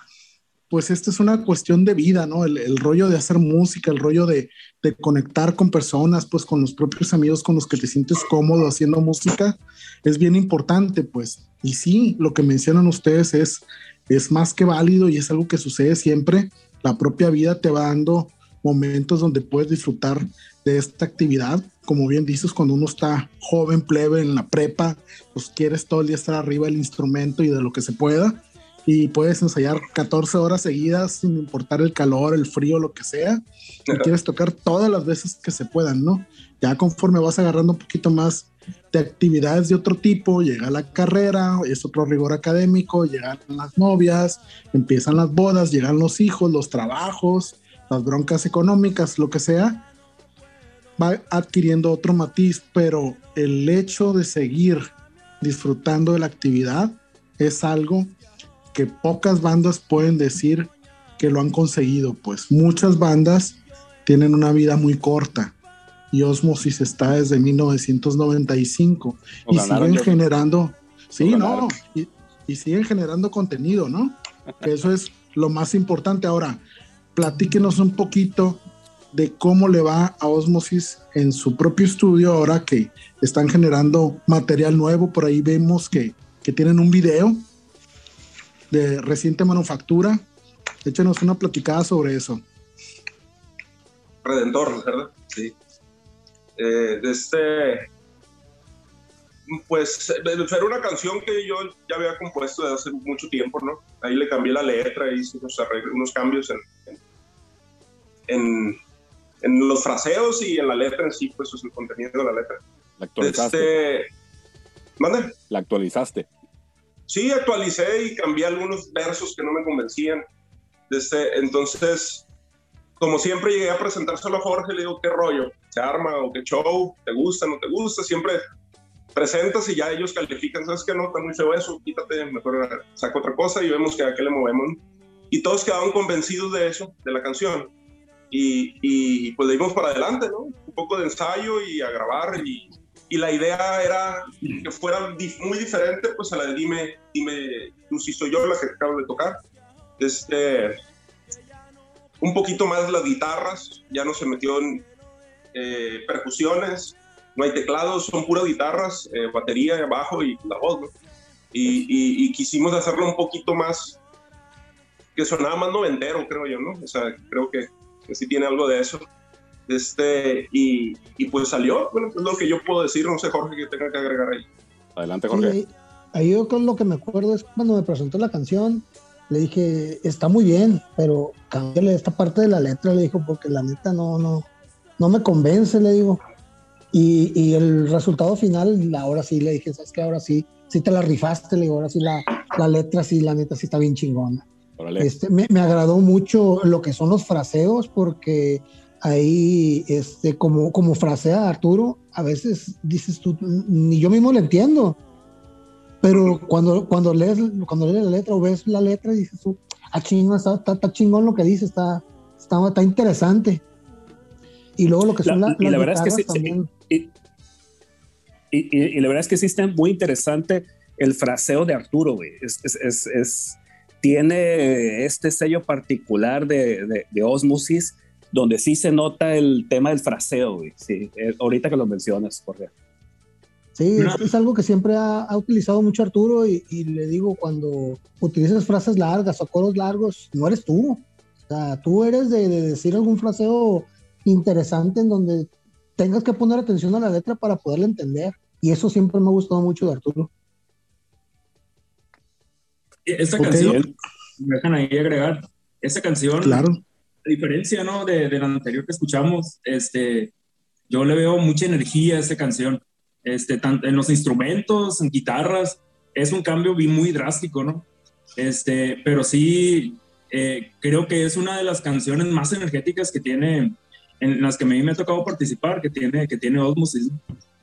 pues esta es una cuestión de vida, ¿no? El, el rollo de hacer música, el rollo de, de, conectar con personas, pues con los propios amigos con los que te sientes cómodo haciendo música, es bien importante, pues. Y sí, lo que mencionan ustedes es, es más que válido y es algo que sucede siempre. La propia vida te va dando momentos donde puedes disfrutar de esta actividad. Como bien dices, cuando uno está joven, plebe, en la prepa, pues quieres todo el día estar arriba del instrumento y de lo que se pueda y puedes ensayar 14 horas seguidas sin importar el calor, el frío, lo que sea. Y quieres tocar todas las veces que se puedan, ¿no? Ya conforme vas agarrando un poquito más de actividades de otro tipo, llega la carrera, es otro rigor académico, llegan las novias, empiezan las bodas, llegan los hijos, los trabajos, las broncas económicas, lo que sea, va adquiriendo otro matiz, pero el hecho de seguir disfrutando de la actividad es algo que pocas bandas pueden decir que lo han conseguido, pues muchas bandas tienen una vida muy corta y Osmosis está desde 1995 o y siguen generando, sí, no, y, y, siguen generando contenido, ¿no? Que *laughs* eso es lo más importante. Ahora, platíquenos un poquito de cómo le va a Osmosis en su propio estudio ahora que están generando material nuevo. Por ahí vemos que, que tienen un video de reciente manufactura. Échenos una platicada sobre eso. Redentor, ¿verdad? Sí. Eh, este, pues era una canción que yo ya había compuesto desde hace mucho tiempo, ¿no? Ahí le cambié la letra, hice unos, unos cambios en, en, los fraseos y en la letra en sí, pues es el contenido de la letra. La actualizaste. Este, ¿Mande? La actualizaste. Sí, actualicé y cambié algunos versos que no me convencían. Desde, entonces, como siempre llegué a presentárselo a Jorge, le digo, ¿qué rollo? ¿Se arma o qué show? ¿Te gusta, no te gusta? Siempre presentas y ya ellos califican, ¿sabes qué? No, está muy feo eso, quítate, mejor saco otra cosa y vemos que a qué le movemos. Y todos quedaron convencidos de eso, de la canción. Y, y pues le dimos para adelante, ¿no? Un poco de ensayo y a grabar y, y la idea era que fuera muy diferente pues a la de Dime, Dime tú si soy yo la que acabo de tocar. Este, un poquito más las guitarras, ya no se metió en eh, percusiones, no hay teclados, son puras guitarras, eh, batería, bajo y la voz, ¿no? y, y, quisimos hacerlo un poquito más, que sonaba más noventero, creo yo, ¿no? O sea, creo que, que sí tiene algo de eso. Este, y, y, pues salió, bueno, es lo que yo puedo decir, no sé Jorge que tenga que agregar ahí. Adelante Jorge. Sí, ahí yo con lo que me acuerdo es cuando me presentó la canción, le dije, está muy bien, pero cámbiale esta parte de la letra, le dijo, porque la neta no, no, no me convence, le digo. Y, y el resultado final, ahora sí le dije, ¿sabes qué? Ahora sí, sí te la rifaste, le digo, ahora sí la, la letra, sí, la neta sí está bien chingona. Este, me, me, agradó mucho lo que son los fraseos, porque ahí, este, como, como frasea Arturo, a veces dices tú, ni yo mismo lo entiendo. Pero cuando, cuando, lees, cuando lees la letra o ves la letra, dices tú, ah, chingón, está, está, chingón lo que dice, está, está, está, interesante. Y luego lo que son la, la, y la verdad es que sí, también. Y, y, y, la verdad es que sí está muy interesante el fraseo de Arturo, güey. Es, es, es, es, tiene este sello particular de, de, de osmosis donde sí se nota el tema del fraseo, güey. Sí, eh, ahorita que lo mencionas, Jorge. Sí, es, es, algo que siempre ha, ha utilizado mucho Arturo y, y, le digo, cuando utilizas frases largas o coros largos, no eres tú. O sea, tú eres de, de decir algún fraseo interesante en donde tengas que poner atención a la letra para poderla entender. Y eso siempre me ha gustado mucho de Arturo. Esta okay. canción, me dejan ahí agregar, esta canción claro a diferencia, ¿no? De, de, la anterior que escuchamos, este, yo le veo mucha energía a esta canción, este, tanto en los instrumentos, en guitarras, es un cambio muy drástico, ¿no? Este, pero sí, eh, creo que es una de las canciones más energéticas que tiene, en las que a mí me ha tocado participar, que tiene, que tiene Osmosis.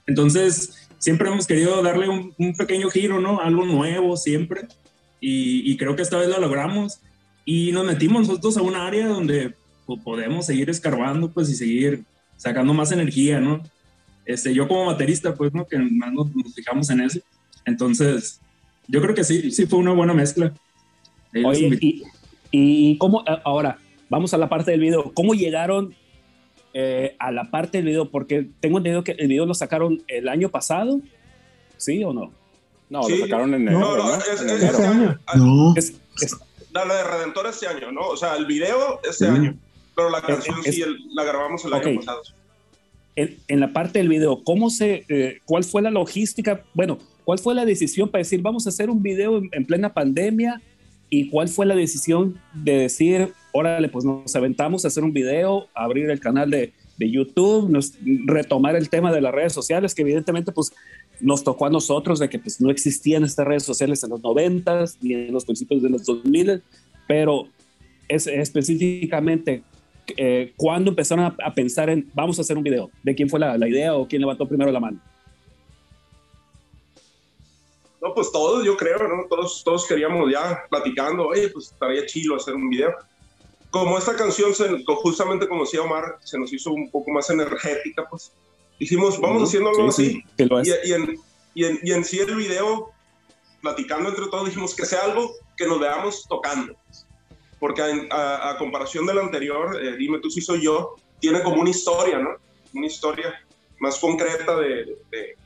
Entonces, siempre hemos querido darle un, un pequeño giro, ¿no? Algo nuevo siempre. Y, y, creo que esta vez lo logramos y nos metimos nosotros a un área donde pues, podemos seguir escarbando pues y seguir sacando más energía, ¿no? Este, yo como baterista pues, ¿no? Que más nos, nos fijamos en eso. Entonces, yo creo que sí, sí fue una buena mezcla. Oye, y, Y cómo, ahora, vamos a la parte del video. ¿Cómo llegaron eh, a la parte del video? Porque tengo entendido que el video lo sacaron el año pasado, ¿sí o no? No, Sí. lo sacaron en enero, No, no, ¿no? es, En es enero. este año. No. Es, es- La, la de Redentor este año, ¿no? O sea, el video este Sí. año. Pero la canción es- sí el- la grabamos el Ok. año pasado. en, en la parte del video, ¿cómo se, eh, cuál fue la logística? Bueno, ¿cuál fue la decisión para decir vamos a hacer un video en, en plena pandemia? ¿Y cuál fue la decisión de decir, órale, pues nos aventamos a hacer un video, abrir el canal de, de YouTube, nos- retomar el tema de las redes sociales, que evidentemente pues nos tocó a nosotros de que pues no existían estas redes sociales en los noventas ni en los principios de los 2000, pero es, específicamente eh, ¿cuándo empezaron a, a pensar en vamos a hacer un video? ¿De quién fue la, la idea o quién levantó primero la mano? No, pues todos, yo creo, ¿no? Todos, todos queríamos ya platicando, oye, pues estaría chilo hacer un video. Como esta canción, se- justamente como decía Omar, se nos hizo un poco más energética, pues dijimos, vamos Ujú. haciendo algo Sí, así. sí. Y, y en, y, en, y en sí el video, platicando entre todos, dijimos que sea algo que nos veamos tocando. Porque en- a, a comparación del anterior, eh, Dime tú si soy yo, tiene como una historia, ¿no? Una historia más concreta de, de,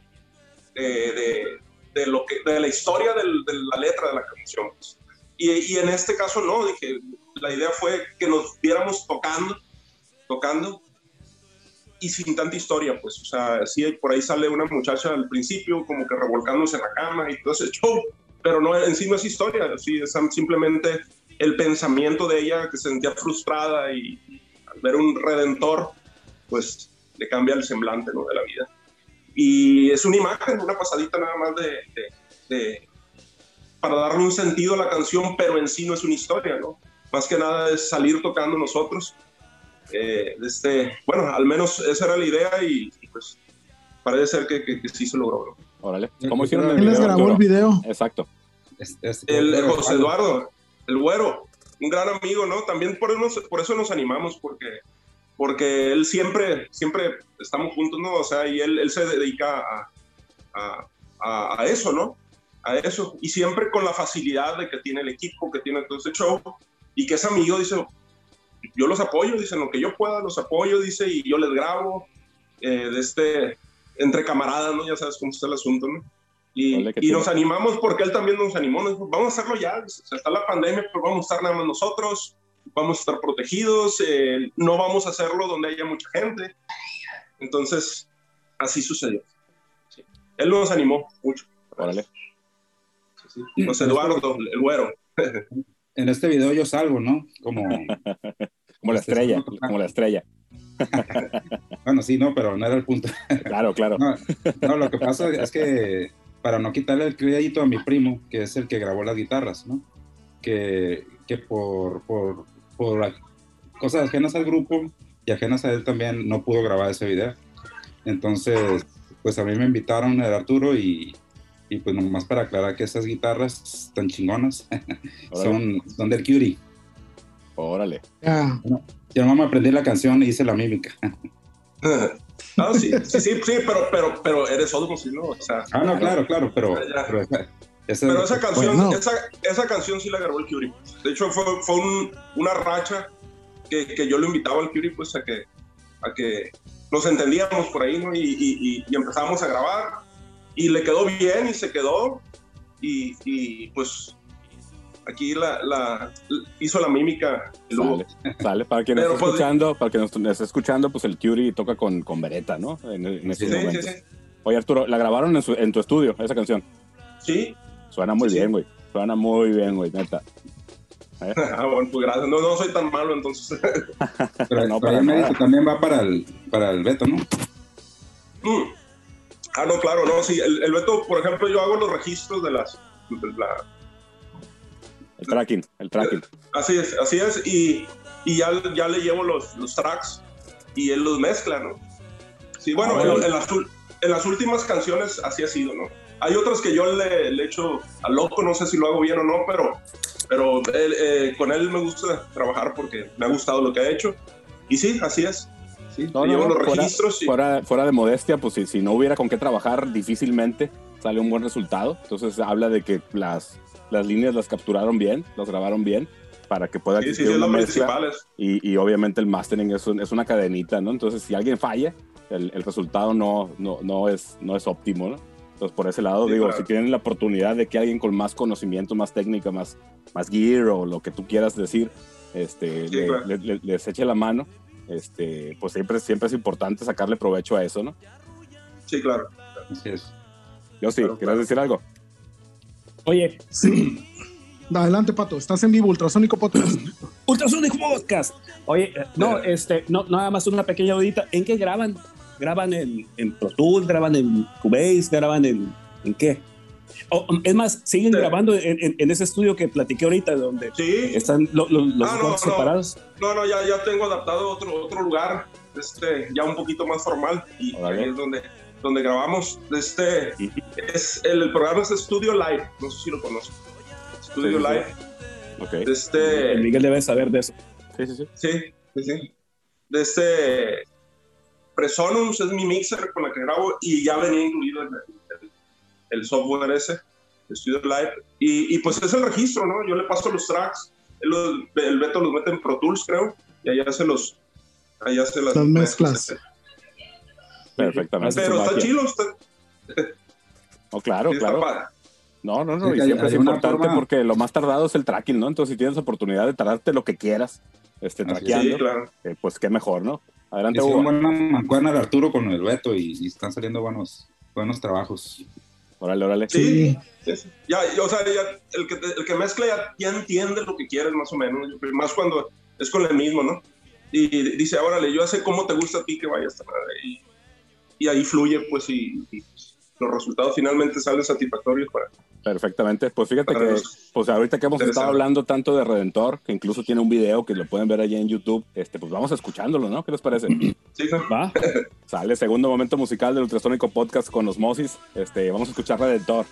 de, de- de lo que, de la historia del- de la letra de la canción. pues. Y, y en este caso no, dije, la idea fue que nos viéramos tocando, tocando, y sin tanta historia, pues, o sea, sí, por ahí sale una muchacha al principio como que revolcándose en la cama y todo ese show, pero no, en sí no es historia, sí, es simplemente el pensamiento de ella que se sentía frustrada y, al ver un redentor, pues le cambia el semblante ¿no? de la vida. Y es una imagen, una pasadita nada más de, de- de- para darle un sentido a la canción, pero en sí no es una historia, ¿no? Más que nada es salir tocando nosotros. Eh, este, bueno, al menos esa era la idea y, y, pues parece ser que, que- que sí se logró. Órale. ¿Cómo hicieron el ¿Quién les video, grabó el video? Exacto. Es- es- El pero- José Eduardo, el güero, un gran amigo, ¿no? También por eso, nos- por eso nos animamos, porque, porque él siempre, siempre estamos juntos, ¿no? O sea, y él, él se dedica a, a, a- a eso, ¿no? A eso. Y siempre con la facilidad de que tiene el equipo, que tiene todo ese show, y que es amigo, dice, yo los apoyo, dice, en lo que yo pueda, los apoyo, dice, y yo les grabo, eh, de este, entre camaradas, ¿no? Ya sabes cómo está el asunto, ¿no? Y, y nos animamos porque él también nos animó, nos dijo, vamos a hacerlo ya, dice, está la pandemia, pero vamos a estar nada más nosotros, vamos a estar protegidos, eh, no vamos a hacerlo donde haya mucha gente. Entonces, así sucedió. Sí. Él nos animó mucho. Órale. Sí, sí. José Eduardo, el güero. *laughs* En este video yo salgo, ¿no? Como, *laughs* Como la Este, estrella, como la estrella. *laughs* bueno, sí, no, pero no era el punto. *laughs* Claro, claro. No, no, lo que pasa es que para no quitarle el crédito a mi primo, que es el que grabó las guitarras, ¿no? Que, que por, por, por cosas ajenas al grupo y ajenas a él también no pudo grabar ese video. Entonces, pues a mí me invitaron el Arturo y, y pues nomás para aclarar que esas guitarras tan chingonas *laughs* son, son del Curie. Órale. Ya. Yo nomás me aprendí la canción y hice la mímica. *laughs* Ah, sí, sí, sí, sí, pero, pero, pero eres Osmos, ¿no? O sea, Ah, no, claro, claro, pero, pero esa, esa- Pero esa canción, Bueno. esa, esa canción sí la grabó el Curie. De hecho, fue, fue un- una racha que, que yo lo invitaba al Curie, pues, a que, a que nos entendíamos por ahí, ¿no? Y, y, y- y empezamos a grabar. Y le quedó bien y se quedó. Y, y, pues, aquí la, la- hizo la mímica. Sale, sale. Para quien *laughs* nos está pues, escuchando, para quien nos nos está escuchando, pues el Curie toca con, con Beretta, ¿no? En, en estos Sí, sí, momentos. sí. Oye, Arturo, la grabaron en, su- en tu estudio, esa canción. Sí. Suena muy bien, güey. Suena muy bien, güey, neta. *laughs* Ah, bueno, pues gracias. No, no soy tan malo, entonces. *laughs* Pero, No, pero para también va para el, para el Beto, ¿no? Mm. Ah, no, claro, no, sí. El, el Beto, por ejemplo, yo hago los registros de las. de la- El tracking, el tracking. así es, así es. Y, y ya, ya le llevo los, los tracks y él los mezcla, ¿no? Sí, bueno, Ah, en, bueno. en las, en las últimas canciones así ha sido, ¿no? Hay otras que yo le, le echo al loco, no sé si lo hago bien o no, pero, pero él, eh, con él me gusta trabajar porque me ha gustado lo que ha hecho. Y sí, así es. Sí, No, le no, llevo no, los fuera, registros y. fuera, fuera de modestia, pues si, si no hubiera con qué trabajar, difícilmente sale un buen resultado. Entonces habla de que las, las líneas las capturaron bien, las grabaron bien, para que pueda Sí, sí, existir sí, es una mezcla. Y, y obviamente el mastering es, un- es una cadenita, ¿no? Entonces, si alguien falla, el, el resultado no, no, no, es, no es óptimo, ¿no? Entonces, por ese lado, Sí, digo, claro. si tienen la oportunidad de que alguien con más conocimiento, más técnica, más, más gear o lo que tú quieras decir, este, Sí, le- claro. le- le- les eche la mano, este, pues siempre, siempre es importante sacarle provecho a eso, ¿no? Sí, claro. Así es. Yo sí, Claro, ¿quieres claro. decir algo? Oye, Sí. *clears throat* Adelante, Pato. Estás en vivo, Ultrasónico Podcast. *clears throat* Ultrasonic Podcast. Oye, eh, no, este, no, nada más una pequeña dudita. ¿En qué graban? ¿Graban en, en Pro Tools? ¿Graban en Cubase? ¿Graban en, en qué? Es más, siguen Sí. grabando en, en- en ese estudio que platiqué ahorita, donde Sí, están lo- lo- los Ah, no, separados. no, no, ya, ya tengo adaptado otro, otro lugar, este, ya un poquito más formal, y ahí es donde, donde grabamos. Este, es, el, el programa es Studio Live, no sé si lo conozco. Studio Sí, sí, sí. Live, Ok. este, El Miguel debe saber de eso. Sí, sí, sí. Sí, sí, sí. De este Presonus es mi mixer con la que grabo y ya venía incluido el, el- el software ese, Studio Live. Y, y pues es el registro, ¿no? Yo le paso los tracks, él los- el Beto los mete en Pro Tools, creo, y allá se los. Allá se las, Las mezclas. Perfectamente. Pero está chido, está, Oh, claro, sí, claro. No, no, no, Sí, y hay- siempre es importante forma- porque lo más tardado es el tracking, ¿no? Entonces, si tienes oportunidad de tardarte lo que quieras, este, es. traqueando, Sí, claro. eh, pues qué mejor, ¿no? Adelante, Hicieron Hugo. buena mancuerna de Arturo con el Beto y, y están saliendo buenos, buenos trabajos. Órale, órale. Sí. Ya, o sea, ya el, que, el que mezcla ya, ya entiende lo que quieres más o menos, más cuando es con el mismo, ¿no? Y dice, órale, yo sé cómo te gusta a ti que vaya esta madre. Y, y ahí fluye, pues, y, y los resultados finalmente salen satisfactorios para... Perfectamente. Pues fíjate que, pues ahorita que hemos estado hablando tanto de Redentor, que incluso tiene un video que lo pueden ver allá en YouTube, este, pues vamos escuchándolo, ¿no? ¿Qué les parece? *clears throat* ¿Sí? no? ¿Va? Sale segundo momento musical del Ultrasónico Podcast con Osmosis. Este, vamos a escuchar Redentor.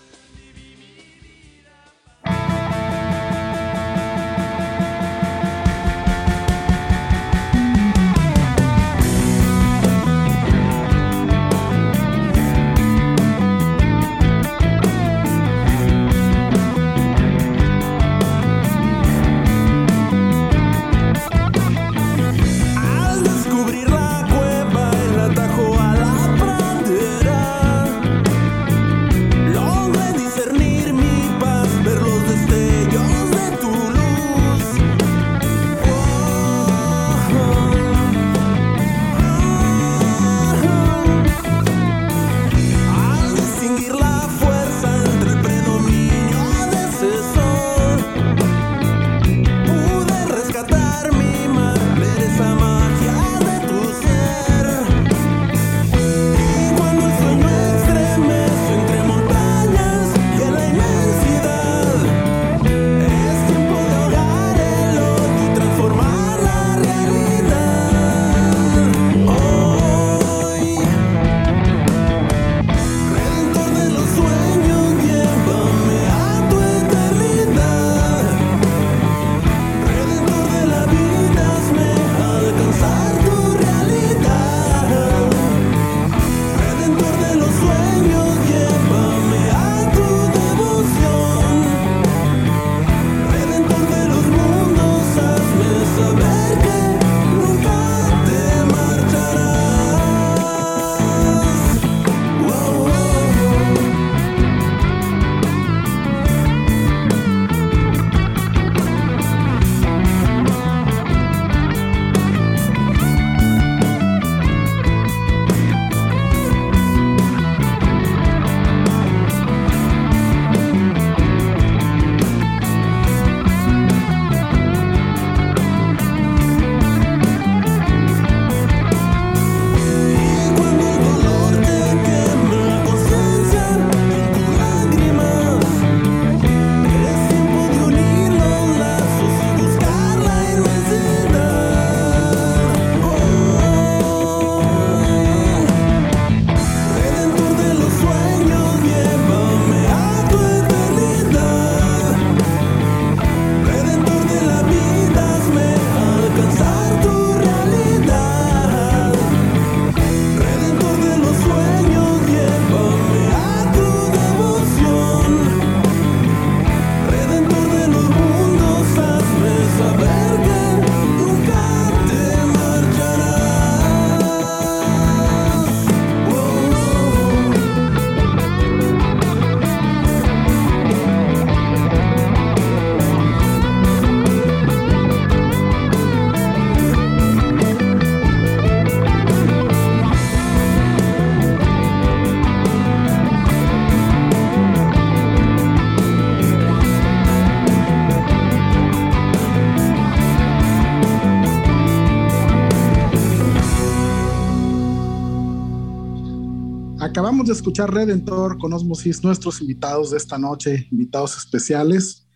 Acabamos de escuchar Redentor con Osmosis, nuestros invitados de esta noche, invitados especiales.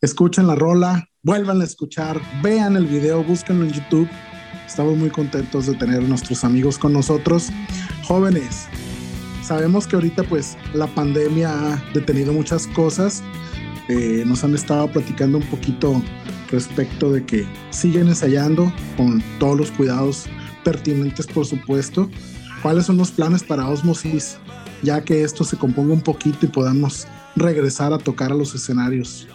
Escuchen la rola, vuelvan a escuchar, vean el video, búsquenlo en YouTube. Estamos muy contentos de tener a nuestros amigos con nosotros. Jóvenes, sabemos que ahorita pues la pandemia ha detenido muchas cosas. Eh, nos han estado platicando un poquito respecto de que siguen ensayando con todos los cuidados pertinentes, por supuesto. ¿Cuáles son los planes para Osmosis? Ya que esto se componga un poquito y podamos regresar a tocar a los escenarios.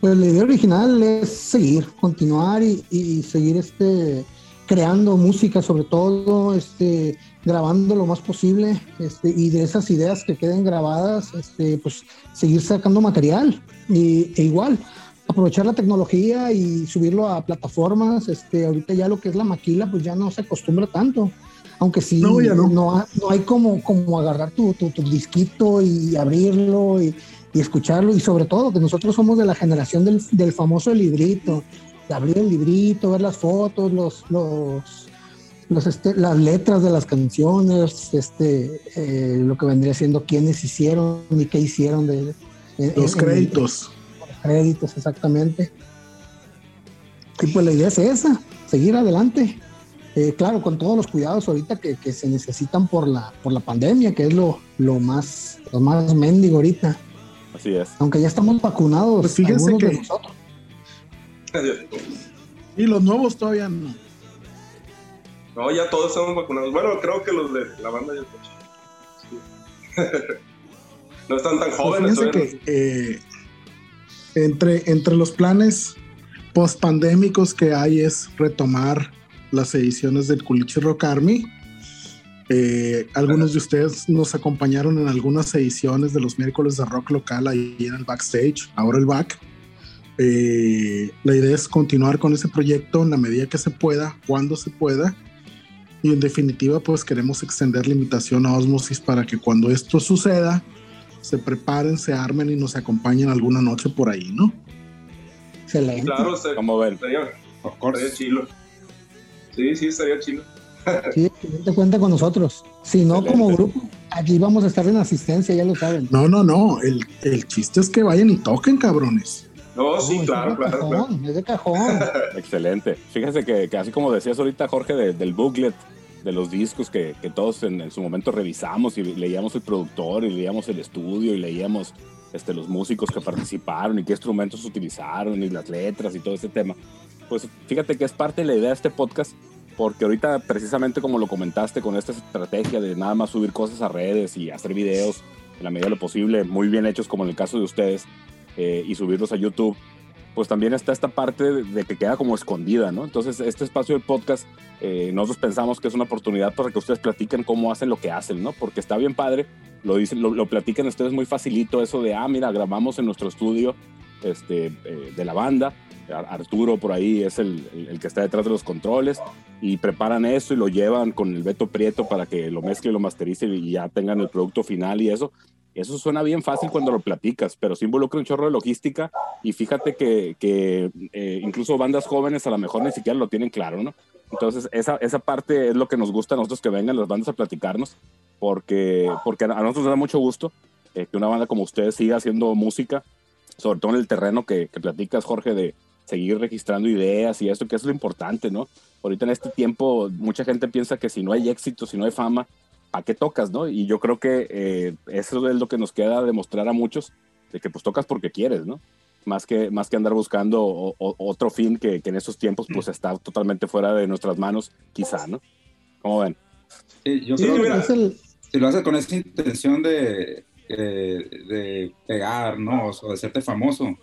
Pues la idea original es seguir, continuar y, y seguir este, creando música, sobre todo este, grabando lo más posible este, y de esas ideas que queden grabadas, este, pues seguir sacando material y, e igual aprovechar la tecnología y subirlo a plataformas. Este, ahorita ya lo que es la maquila, pues ya no se acostumbra tanto. Aunque sí, No, ya no. no, ha- no hay como, como agarrar tu, tu, tu disquito y abrirlo y, y escucharlo. Y sobre todo que nosotros somos de la generación del, del famoso librito, de abrir el librito, ver las fotos, los, los, los, este, las letras de las canciones, este, eh, lo que vendría siendo quiénes hicieron y qué hicieron de, Los en- en- créditos. exactamente. Y pues la idea es esa, seguir adelante. Eh, claro, con todos los cuidados ahorita que, que se necesitan por la, por la pandemia, que es lo, lo más, lo más mendigo ahorita. Así es. Aunque ya estamos vacunados, Pues fíjense algunos de que- nosotros. Y los nuevos todavía no. No, ya todos estamos vacunados. Bueno, creo que los de la banda ya están. Sí. *laughs* no están tan Pues jóvenes. fíjense todavía. que eh, entre, entre los planes post-pandémicos que hay es retomar las ediciones del Culichi Rock Army. Eh, algunos de ustedes nos acompañaron en algunas ediciones de los miércoles de rock local ahí en el backstage, ahora el back. Eh, la idea es continuar con ese proyecto en la medida que se pueda, cuando se pueda. Y en definitiva, pues queremos extender la invitación a Osmosis para que cuando esto suceda, se preparen, se armen y nos acompañen alguna noche por ahí, ¿no? Excelente. Claro, estaría, Como ven. course. estaría chilo. Sí, sí, estaría chilo. *laughs* Sí, te cuenta con nosotros. Si no, como grupo, aquí vamos a estar en asistencia, ya lo saben. No, no, no. El, el chiste es que vayan y toquen, cabrones. No, sí, claro, claro, Es de cajón. *laughs* Excelente. Fíjense que, que así como decías ahorita, Jorge, de- del booklet, de los discos que, que todos en, en su momento revisamos y leíamos el productor y leíamos el estudio y leíamos este, los músicos que participaron y qué instrumentos utilizaron y las letras y todo ese tema. Pues fíjate que es parte de la idea de este podcast porque ahorita precisamente como lo comentaste con esta estrategia de nada más subir cosas a redes y hacer videos en la medida de lo posible, muy bien hechos como en el caso de ustedes, eh, y subirlos a YouTube, pues también está esta parte de, que queda como escondida, ¿no? Entonces, este espacio del podcast, eh, nosotros pensamos que es una oportunidad para que ustedes platiquen cómo hacen lo que hacen, ¿no? Porque está bien padre, lo dicen, lo, lo platican ustedes muy facilito, eso de, ah, mira, grabamos en nuestro estudio este, eh, de la banda, Ar- Arturo por ahí es el, el- que está detrás de los controles y preparan eso y lo llevan con el Beto Prieto para que lo mezcle lo masterice y ya tengan el producto final y eso. Eso suena bien fácil cuando lo platicas, pero sí involucra un chorro de logística y fíjate que, eh, incluso bandas jóvenes a lo mejor ni siquiera lo tienen claro, ¿no? Entonces esa, esa parte es lo que nos gusta a nosotros que vengan las bandas a platicarnos, porque, porque a nosotros nos da mucho gusto eh, que una banda como ustedes siga haciendo música, sobre todo en el terreno que, que platicas, Jorge, de seguir registrando ideas y esto, que es lo importante, ¿no? Ahorita en este tiempo mucha gente piensa que si no hay éxito, si no hay fama, ¿para qué tocas, no? Y yo creo que eh, eso es lo que nos queda demostrar a muchos, de que pues tocas porque quieres, ¿no? Más que, más que andar buscando o- o- otro fin que, que en estos tiempos pues está totalmente fuera de nuestras manos, quizá, ¿no? ¿Cómo ven? Sí, yo Sí, creo que mira. Es el, si lo haces con esa intención de, eh, de pegar, ¿no? O sea, de hacerte famoso,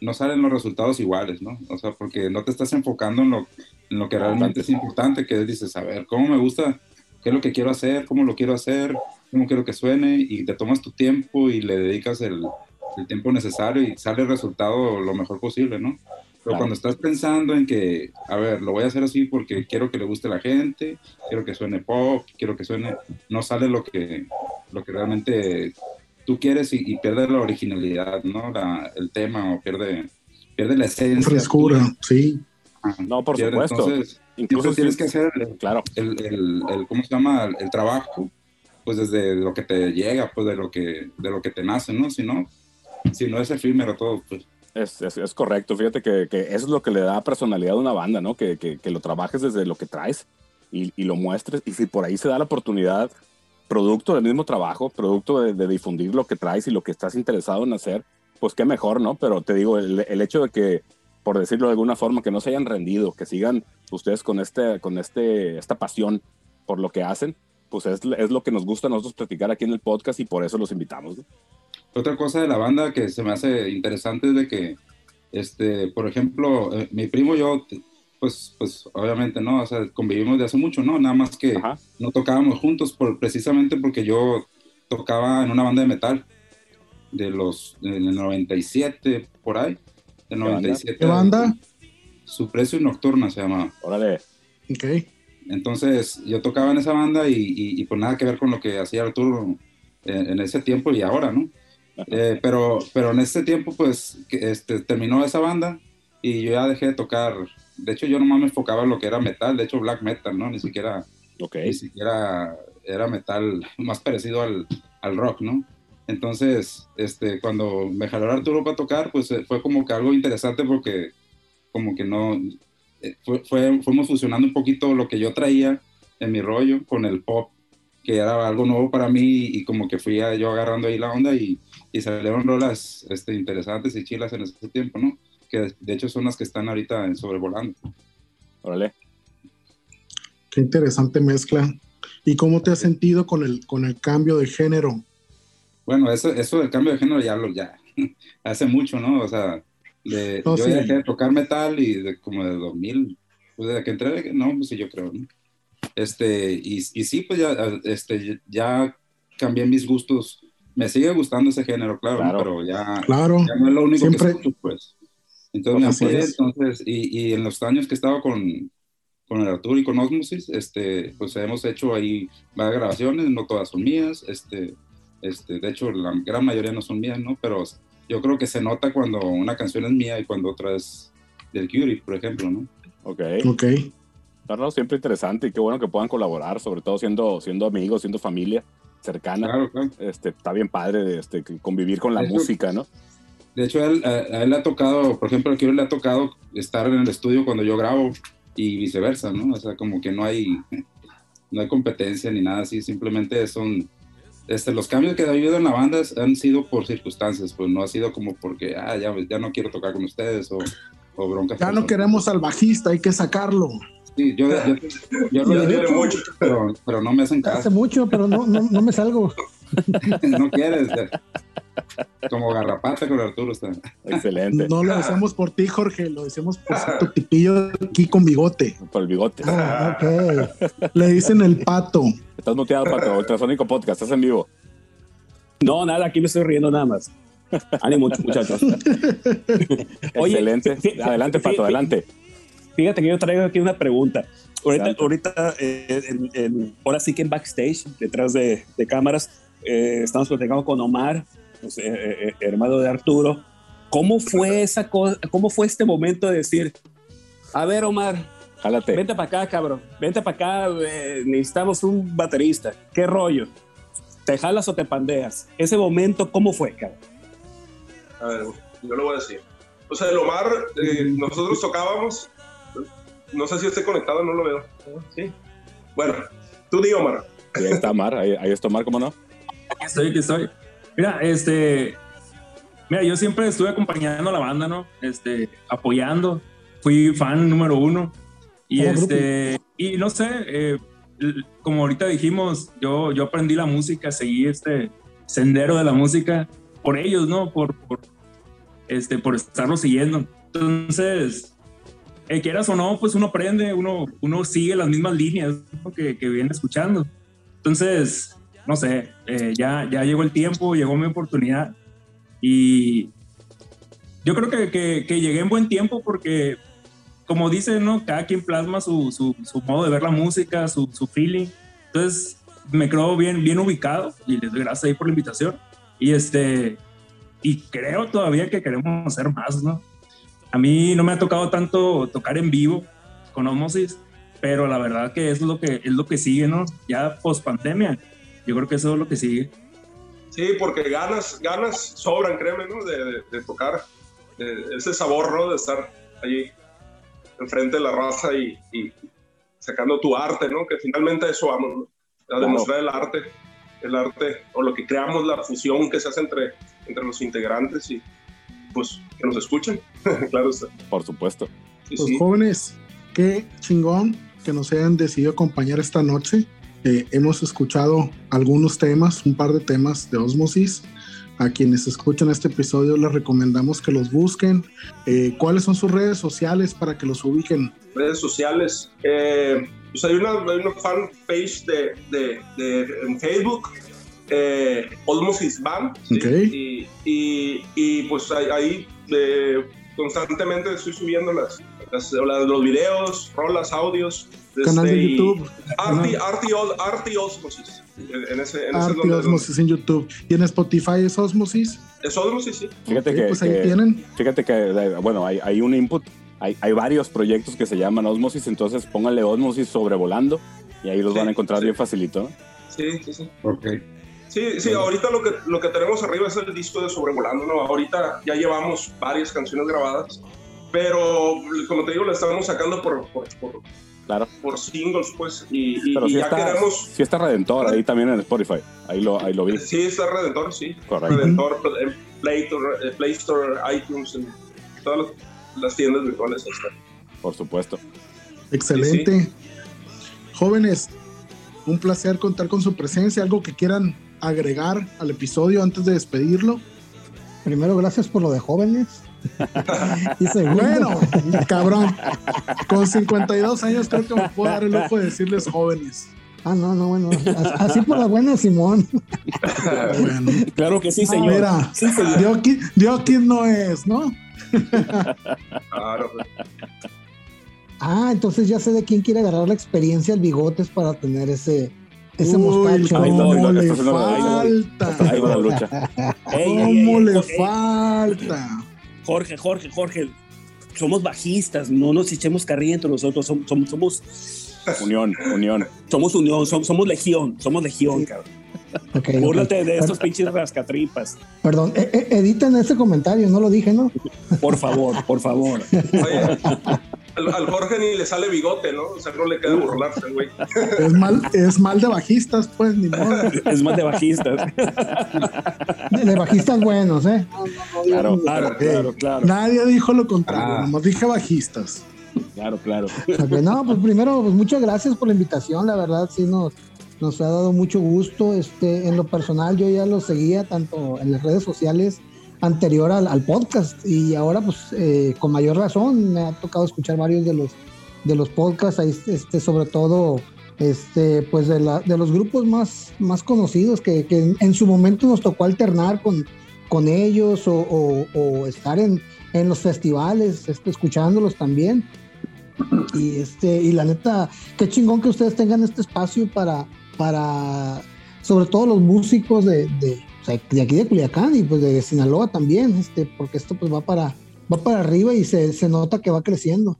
no salen los resultados iguales, ¿no? O sea, porque no te estás enfocando en lo, en lo que realmente es importante, que dices, a ver, ¿cómo me gusta? ¿Qué es lo que quiero hacer? ¿Cómo lo quiero hacer? ¿Cómo quiero que suene? Y te tomas tu tiempo y le dedicas el, el tiempo necesario y sale el resultado lo mejor posible, ¿no? Pero Claro. cuando estás pensando en que, a ver, lo voy a hacer así porque quiero que le guste a la gente, quiero que suene pop, quiero que suene, no sale lo que, lo que realmente tú quieres y, y pierde la originalidad, ¿no? La- el tema o pierde, pierde la esencia. Frescura, sí. No, por supuesto. Entonces, Incluso tienes si- que hacer el, Claro, el, el- el- ¿cómo se llama? El, el trabajo, pues desde lo que te llega, pues de lo que, de lo que te nace, ¿no? Si no, si no es efímero todo, pues es, es- es correcto. Fíjate que, que eso es lo que le da personalidad a una banda, ¿no? Que, que- que lo trabajes desde lo que traes y, y lo muestres. Y si por ahí se da la oportunidad, producto del mismo trabajo, producto de, de difundir lo que traes y lo que estás interesado en hacer, pues qué mejor, ¿no? Pero te digo, el, el hecho de que, por decirlo de alguna forma, que no se hayan rendido, que sigan ustedes con, este, con este, esta pasión por lo que hacen, pues es, es lo que nos gusta a nosotros platicar aquí en el podcast y por eso los invitamos. ¿no? Otra cosa de la banda que se me hace interesante es de que, este, por ejemplo, eh, mi primo y yo, pues, pues obviamente, ¿no? O sea, convivimos de hace mucho, ¿no? Nada más que Ajá. no tocábamos juntos por, precisamente porque yo tocaba en una banda de metal de los, del 97, por ahí. Del banda? 97. ¿Qué banda? Su precio nocturna se llamaba. Órale, Ok. Entonces yo tocaba en esa banda y, y, y pues nada que ver con lo que hacía Arturo en, en ese tiempo y ahora, ¿no? Eh, pero, pero en ese tiempo pues que, este, terminó esa banda y yo ya dejé de tocar. De hecho yo nomás me enfocaba en lo que era metal, de hecho black metal, ¿no? Ni siquiera, ok. ni siquiera era metal *laughs* más parecido al, al rock, ¿no? Entonces, este, cuando me jaló Arturo para tocar, pues eh, fue como que algo interesante porque como que no, eh, fue, fue- fuimos fusionando un poquito lo que yo traía en mi rollo con el pop, que era algo nuevo para mí y como que fui yo agarrando ahí la onda y, y salieron rolas este, interesantes y chilas en ese tiempo, ¿no? Que de hecho son las que están ahorita en sobrevolando. Órale. Qué interesante mezcla. ¿Y cómo te has sentido con el, con el cambio de género? Bueno, eso, eso del cambio de género ya lo, ya, *laughs* hace mucho, ¿no? O sea, de, No, yo sí. dejé de tocar metal y de, como de 2000, pues desde que entré, no, pues sí, yo creo, ¿no? Este, y, y sí, pues ya, este, ya cambié mis gustos. Me sigue gustando ese género, claro, ¿no? Claro. pero ya, Claro. ya no es lo único Siempre- que escucho, pues. Entonces me Así amplié, es. entonces, y, y en los años que estaba con, con el Arturo y con Osmosis, este, pues hemos hecho ahí varias grabaciones, no todas son mías, este, este, de hecho la gran mayoría no son mías, ¿no? Pero yo creo que se nota cuando una canción es mía y cuando otra es del Curie, por ejemplo, ¿no? Ok. Ok. No, no, siempre interesante y qué bueno que puedan colaborar, sobre todo siendo, siendo amigos, siendo familia cercana. Claro, claro. Este, está bien padre este, convivir con la Eso- música, ¿no? De hecho, a él, a, a él le ha tocado, por ejemplo, al Curie le ha tocado estar en el estudio cuando yo grabo y viceversa, ¿no? O sea, como que no hay, *laughs* no hay competencia ni nada así, simplemente son, este, los cambios que ha habido en la banda han sido por circunstancias, pues no ha sido como porque, ah, ya, ya no quiero tocar con ustedes o, o broncas. Ya no queremos al bajista, hay que sacarlo. Sí, yo, yo, yo lo he tiene dicho, mucho. pero, pero no me hacen Hace caso, mucho, pero no, no, no me salgo. *laughs* no quieres. Como garrapata con Arturo está. Excelente. No lo decimos por ti, Jorge, lo decimos por tu tipillo aquí con bigote. Por el bigote. Ah. Le dicen el pato. Estás muteado para Ultrasónico Podcast, estás en vivo. No, nada, aquí me estoy riendo nada más. Ánimo, muchachos. *laughs* Oye, Excelente. adelante, Pato, adelante. Fíjate que yo traigo aquí una pregunta. Ahorita, ahorita eh, en- en- ahora sí que en backstage, detrás de, de cámaras, eh, estamos platicando con Omar, pues, eh, eh, eh, hermano de Arturo. ¿Cómo fue esa cosa? ¿Cómo fue este momento de decir, a ver, Omar, Jálate. vente para acá, cabrón, vente para acá, eh, necesitamos un baterista. ¿Qué rollo? ¿Te jalas o te pandeas? Ese momento, ¿cómo fue, cabrón? A ver, yo lo voy a decir. O sea, el Omar, eh, nosotros tocábamos. No sé si esté conectado, no lo veo. Sí. Bueno, tú di, Omar. Ahí está Omar, ahí, ahí está Omar, ¿cómo no? Aquí estoy, aquí estoy. Mira, este. Mira, yo siempre estuve acompañando a la banda, ¿no? Este, apoyando. Fui fan número uno. Y este. Y no sé, eh, como ahorita dijimos, yo, yo aprendí la música, seguí este sendero de la música por ellos, ¿no? Por, por, este, por estarlo siguiendo. Entonces, eh, quieras o no, pues uno aprende, uno, uno sigue las mismas líneas ¿no? que, que viene escuchando. Entonces, no sé, eh, ya, ya llegó el tiempo, llegó mi oportunidad y yo creo que, que, llegué en buen tiempo porque, como dicen, ¿no? cada quien plasma su, su, modo de ver la música, su, su feeling. Entonces, me creo bien, bien ubicado y les doy gracias ahí por la invitación. Y este, y creo todavía que queremos hacer más, ¿no? A mí no me ha tocado tanto tocar en vivo con Osmosis, pero la verdad que es lo que, es lo que sigue, ¿no? Ya post pandemia, yo creo que eso es lo que sigue. Sí, porque ganas, ganas sobran, créeme, ¿no? De, de- de tocar, de- ese sabor, ¿no? De estar allí enfrente de la raza y, y sacando tu arte, ¿no? Que finalmente eso vamos, ¿no? A Claro. demostrar el arte, el arte, o lo que creamos, la fusión que se hace entre, entre los integrantes y pues que nos escuchen, *laughs* claro está. Por supuesto. Sí, Pues sí. jóvenes, qué chingón que nos hayan decidido acompañar esta noche. Eh, hemos escuchado algunos temas, un par de temas de Osmosis. A quienes escuchan este episodio les recomendamos que los busquen. Eh, ¿Cuáles son sus redes sociales para que los ubiquen? redes sociales. Eh, pues hay una, hay una fan page de, de, de- en Facebook, eh, Osmosis Band. ¿sí? Ok. Y, y, y, pues ahí, ahí, eh, constantemente estoy subiendo las, las- las- los videos, rolas, audios. Canal de este, YouTube. Arti, Arti, Os- Arti Osmosis. En, en ese, en donde- Osmosis en YouTube. Y en Spotify es Osmosis. Es Osmosis, sí. Fíjate que, pues ahí tienen. fíjate que, eh, bueno, hay, hay un input, hay, hay varios proyectos que se llaman Osmosis, entonces pónganle Osmosis sobrevolando y ahí los Sí, van a encontrar sí. bien facilito. ¿no? Sí, sí, sí. Ok. Sí, sí, ahorita lo que, lo que tenemos arriba es el disco de Sobrevolando, ¿no? Ahorita ya llevamos varias canciones grabadas, pero como te digo, la estamos sacando por, por, por, Claro. por singles, pues, y, y- Pero y ya está, queremos... sí está Redentor ahí también en Spotify. Ahí lo, ahí lo vi. Sí, está Redentor, sí. Correcto. Redentor, en Play Store, eh, Play Store, iTunes, en todas las, las tiendas virtuales. ahí está. Por supuesto. Excelente. Jóvenes, un placer contar con su presencia. ¿Algo que quieran agregar al episodio antes de despedirlo? Primero, gracias por lo de jóvenes. Y segundo, Bueno, cabrón. Con 52 años creo que me puedo dar el lujo de decirles jóvenes. ah, no, no, bueno, as- así por la buena, Simón. Bueno, Claro que sí, señor. mira, Sí, señor. Dioki, Dioki no es, ¿no? Claro. Ah, entonces ya sé de quién quiere agarrar la experiencia al bigotes para tener ese, ese mostacho. ¿Cómo le falta? ¿Cómo le falta? Jorge, Jorge, Jorge. Somos bajistas, no nos echemos carrilla entre nosotros. Somos, somos, somos, Unión, unión. somos unión, somos, somos legión, somos legión, cabrón. Ok, ok. Búrlate de estos pinches rascatripas. Perdón, e- e- editen ese comentario, no lo dije, ¿no? Por favor, por favor. Oye, al, al Jorge ni le sale bigote, ¿no? O sea, no le queda burlarse, güey. *laughs* Es mal, es mal de bajistas, pues, ni modo. Es más de bajistas. De, de bajistas buenos, ¿eh? Claro. Claro, claro, claro. Nadie dijo lo contrario, Ah. nomás dije bajistas. Claro, claro. No, pues primero, pues muchas gracias por la invitación, la verdad sí nos, nos ha dado mucho gusto. Este, en lo personal yo ya lo seguía tanto en las redes sociales anterior al, al podcast y ahora pues eh, con mayor razón me ha tocado escuchar varios de los de los podcasts, ahí, este, sobre todo este, pues de, la, de los grupos más, más conocidos que, que en, su momento nos tocó alternar con, con ellos o, estar en, en los festivales, este, escuchándolos también. Y este, y la neta, qué chingón que ustedes tengan este espacio para, para sobre todo los músicos de, o sea, de aquí de Culiacán y pues de Sinaloa también, este, porque esto pues va para, va para arriba y se, se nota que va creciendo.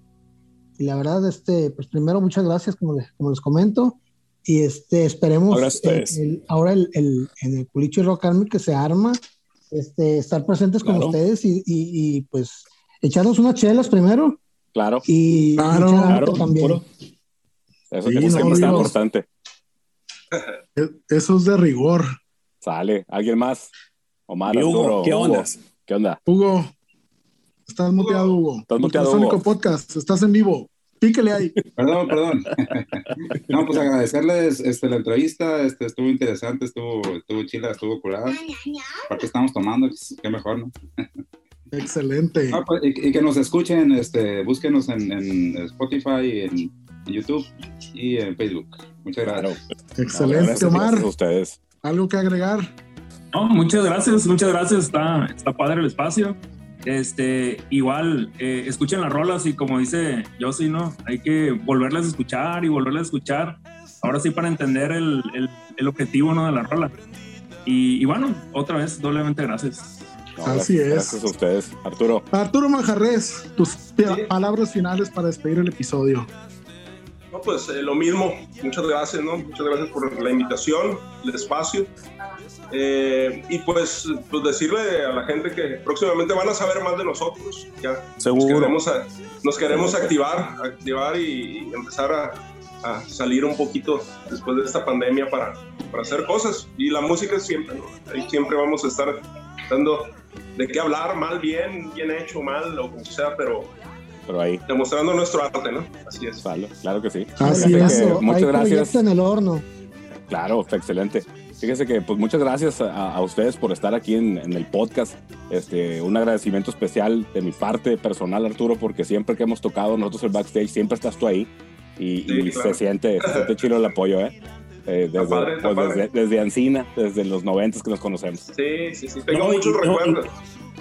Y la verdad, este, pues primero muchas gracias, como les, como les comento. Y este, esperemos eh, el- ahora el, el- en el Culicho Rock Army que se arma, este, estar presentes con Claro. ustedes y, y- y, pues echarnos unas chelas primero Claro. y Claro, echar claro, también. puro. Eso, Sí, eso no, siempre digo- importante. E- Eso es de rigor. Sale. ¿Alguien más? Omar, Hugo, Arturo, ¿qué Hugo. onda? ¿Qué onda? Hugo, estás muteado, Hugo. Estás muteado, Hugo. Podcast, estás en vivo. Píquele ahí. Perdón, perdón. no, pues agradecerles este, la entrevista, este, estuvo interesante, estuvo, estuvo chila, estuvo curada. Aparte estamos tomando, qué mejor, ¿no? Excelente. Ah, pues, y, y que nos escuchen, este, búsquenos en, en Spotify, en, en YouTube y en Facebook. Muchas gracias. Excelente, Gracias, Omar. gracias a ustedes. ¿Algo que agregar? No, muchas gracias, muchas gracias. Está, está padre el espacio. Este, igual, eh, escuchen las rolas y como dice Josie, ¿no? Hay que volverlas a escuchar y volverlas a escuchar. Ahora sí para entender el, el, el objetivo, ¿no? De la rola. Y, y bueno, otra vez, doblemente gracias. No, Así gracias, es. Gracias a ustedes, Arturo. Arturo Manjarres, tus pi- palabras finales para despedir el episodio. No, pues eh, lo mismo. Muchas gracias, ¿no? Muchas gracias por la invitación, el espacio. Eh, y pues, pues decirle a la gente que próximamente van a saber más de nosotros. Ya Seguro. Nos queremos, a- nos queremos activar, activar y, y empezar a, a salir un poquito después de esta pandemia para, para hacer cosas. Y la música siempre, ¿no? Ahí siempre vamos a estar dando de qué hablar, mal, bien, bien hecho, mal, o como sea, pero Pero ahí, demostrando nuestro arte, ¿no? Así es. vale, claro que sí. Así es. que Hay muchas gracias. proyecto en el horno. Claro, está excelente. Fíjese que pues muchas gracias a, a ustedes por estar aquí en, en el podcast. Este, un agradecimiento especial de mi parte personal, Arturo, porque siempre que hemos tocado nosotros el backstage, siempre estás tú ahí y, Sí, y claro. se siente, se siente chido el apoyo, ¿eh? Eh, desde, padre, pues, desde, desde Ancina, desde los noventas que nos conocemos. Sí, sí, sí. Tengo No, y- muchos no, recuerdos.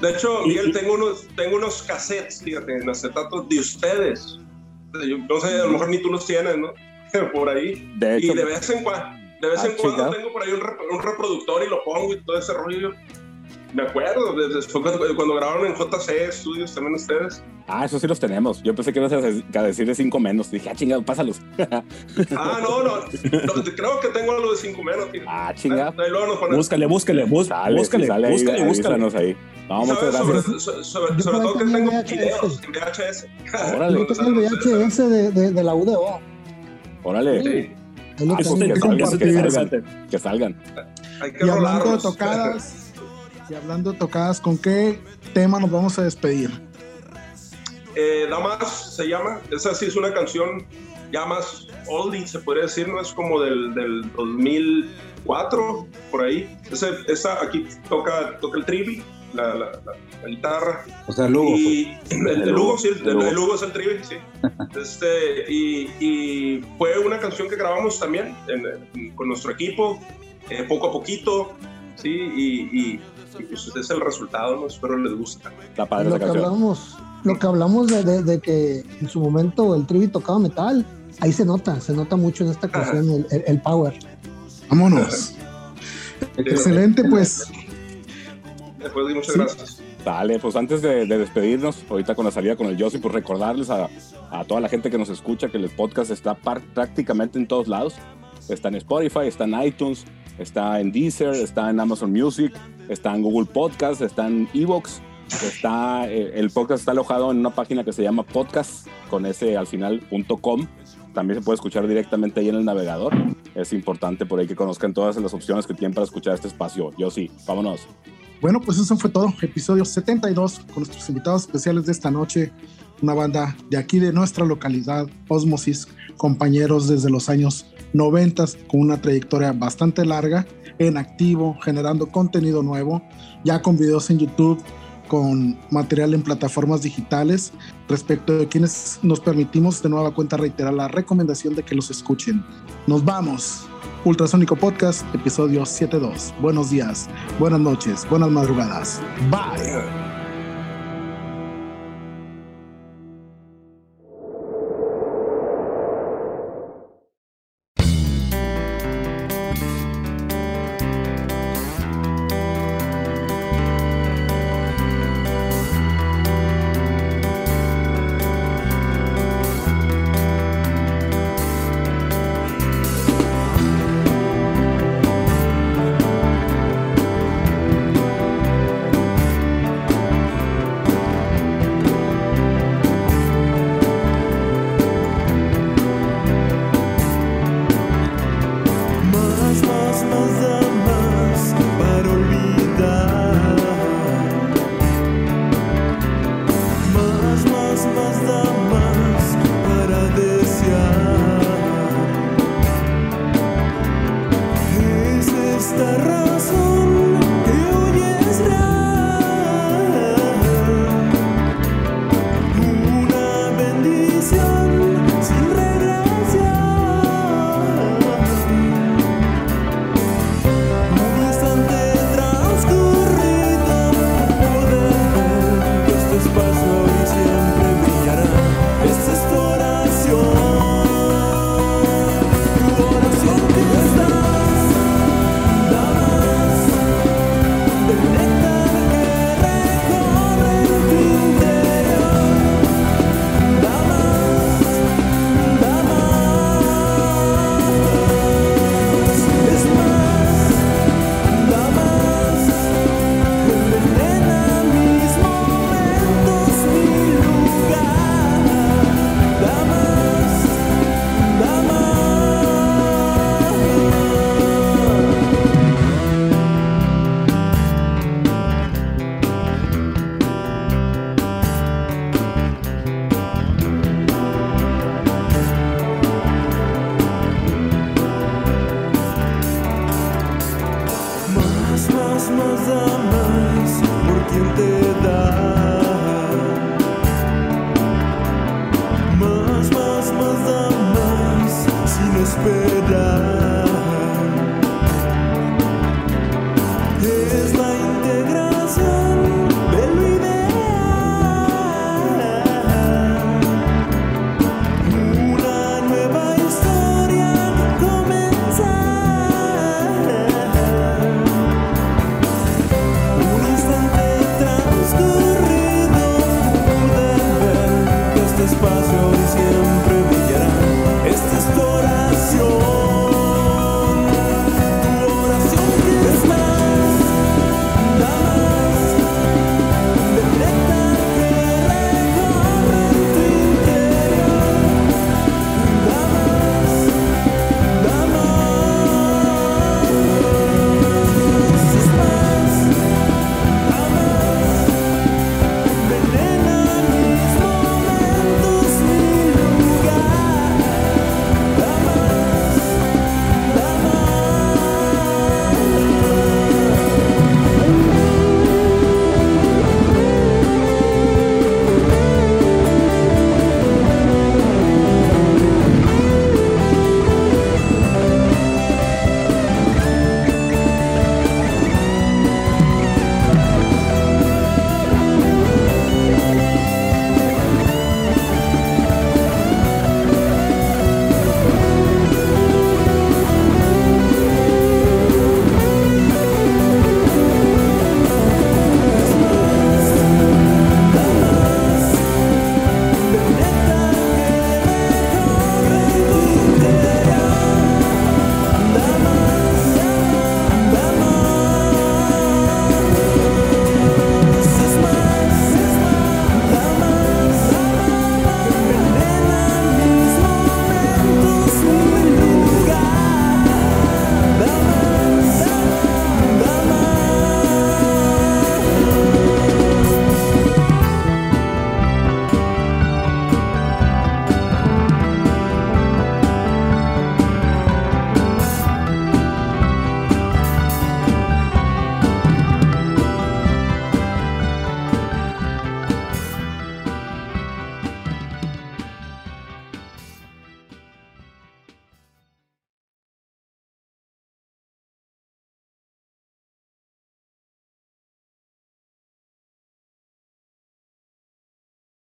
De hecho, Miguel, y- tengo unos, tengo unos cassettes, fíjate, en acetatos de ustedes. Yo no sé, a lo mejor ni tú los tienes, ¿no? *laughs* Por ahí. De hecho, y de vez en cuando, de vez Ah, en cuando tengo por ahí un, un reproductor y lo pongo y todo ese rollo. Me acuerdo, fue cuando, cuando grabaron en JC Studios también ustedes. ah, eso sí los tenemos. Yo pensé que ibas a dec- a decir de cinco menos. Dije, ah, chingado, pásalos. *laughs* Ah, no, no, no, creo que tengo algo de 5 menos. fíjate. ah, chingado. Ahí. Búscale, búscale, bús- Sale, búscale, sale ahí, búscale, búscale. avísanos ahí. No, muchas gracias. sobre, sobre, Yo sobre todo que tengo VHS. videos en VHS. *laughs* Órale. Yo tengo el VHS de, de, de la UDO. Órale. Sí, Ahí Ah, pues que salgan, que salgan, que salgan. hay que Y hablando de tocadas, y hablando de tocadas, ¿con qué tema nos vamos a despedir? Eh, Damas se llama. Esa sí es una canción ya más oldie, se podría decir, ¿no? Es como del, del 2004, por ahí. Ese, esa aquí toca, toca el trivi, la, la, la- la guitarra. O sea, Lugo. pues. y *laughs* el, el El Lugo, sí, el, el Lugo. el Lugo es el trivi, sí. *laughs* Este, y, y fue una canción que grabamos también en- en- con nuestro equipo, eh, poco a poquito, sí, y, y- y pues ese es el resultado, ¿no? Espero les guste. Padre Lo que canción. hablamos, lo que hablamos de, de- de que en su momento el trivi tocaba metal, ahí se nota, se nota mucho en esta canción el, el- el power. Vámonos. *laughs* Excelente, pues. Después de muchas Sí. gracias. Dale, pues antes de, de despedirnos, ahorita con la salida con el Yossi, pues recordarles a, a toda la gente que nos escucha que el podcast está par- prácticamente en todos lados. Está en Spotify, está en iTunes, está en Deezer, está en Amazon Music, está en Google Podcast, está en Evox. Está, eh, el podcast está alojado en una página que se llama podcast con ese al final.com. También se puede escuchar directamente ahí en el navegador. Es importante por ahí que conozcan todas las opciones que tienen para escuchar este espacio. Yo sí, vámonos. Bueno, pues eso fue todo. Episodio 72 con nuestros invitados especiales de esta noche. Una banda de aquí de nuestra localidad, Osmosis, compañeros desde los años 90 con una trayectoria bastante larga en activo, generando contenido nuevo, ya con videos en YouTube, con material en plataformas digitales, respecto de quienes nos permitimos de nueva cuenta reiterar la recomendación de que los escuchen. Nos vamos. Ultrasónico Podcast, episodio 72. Buenos días, buenas noches, buenas madrugadas. Bye.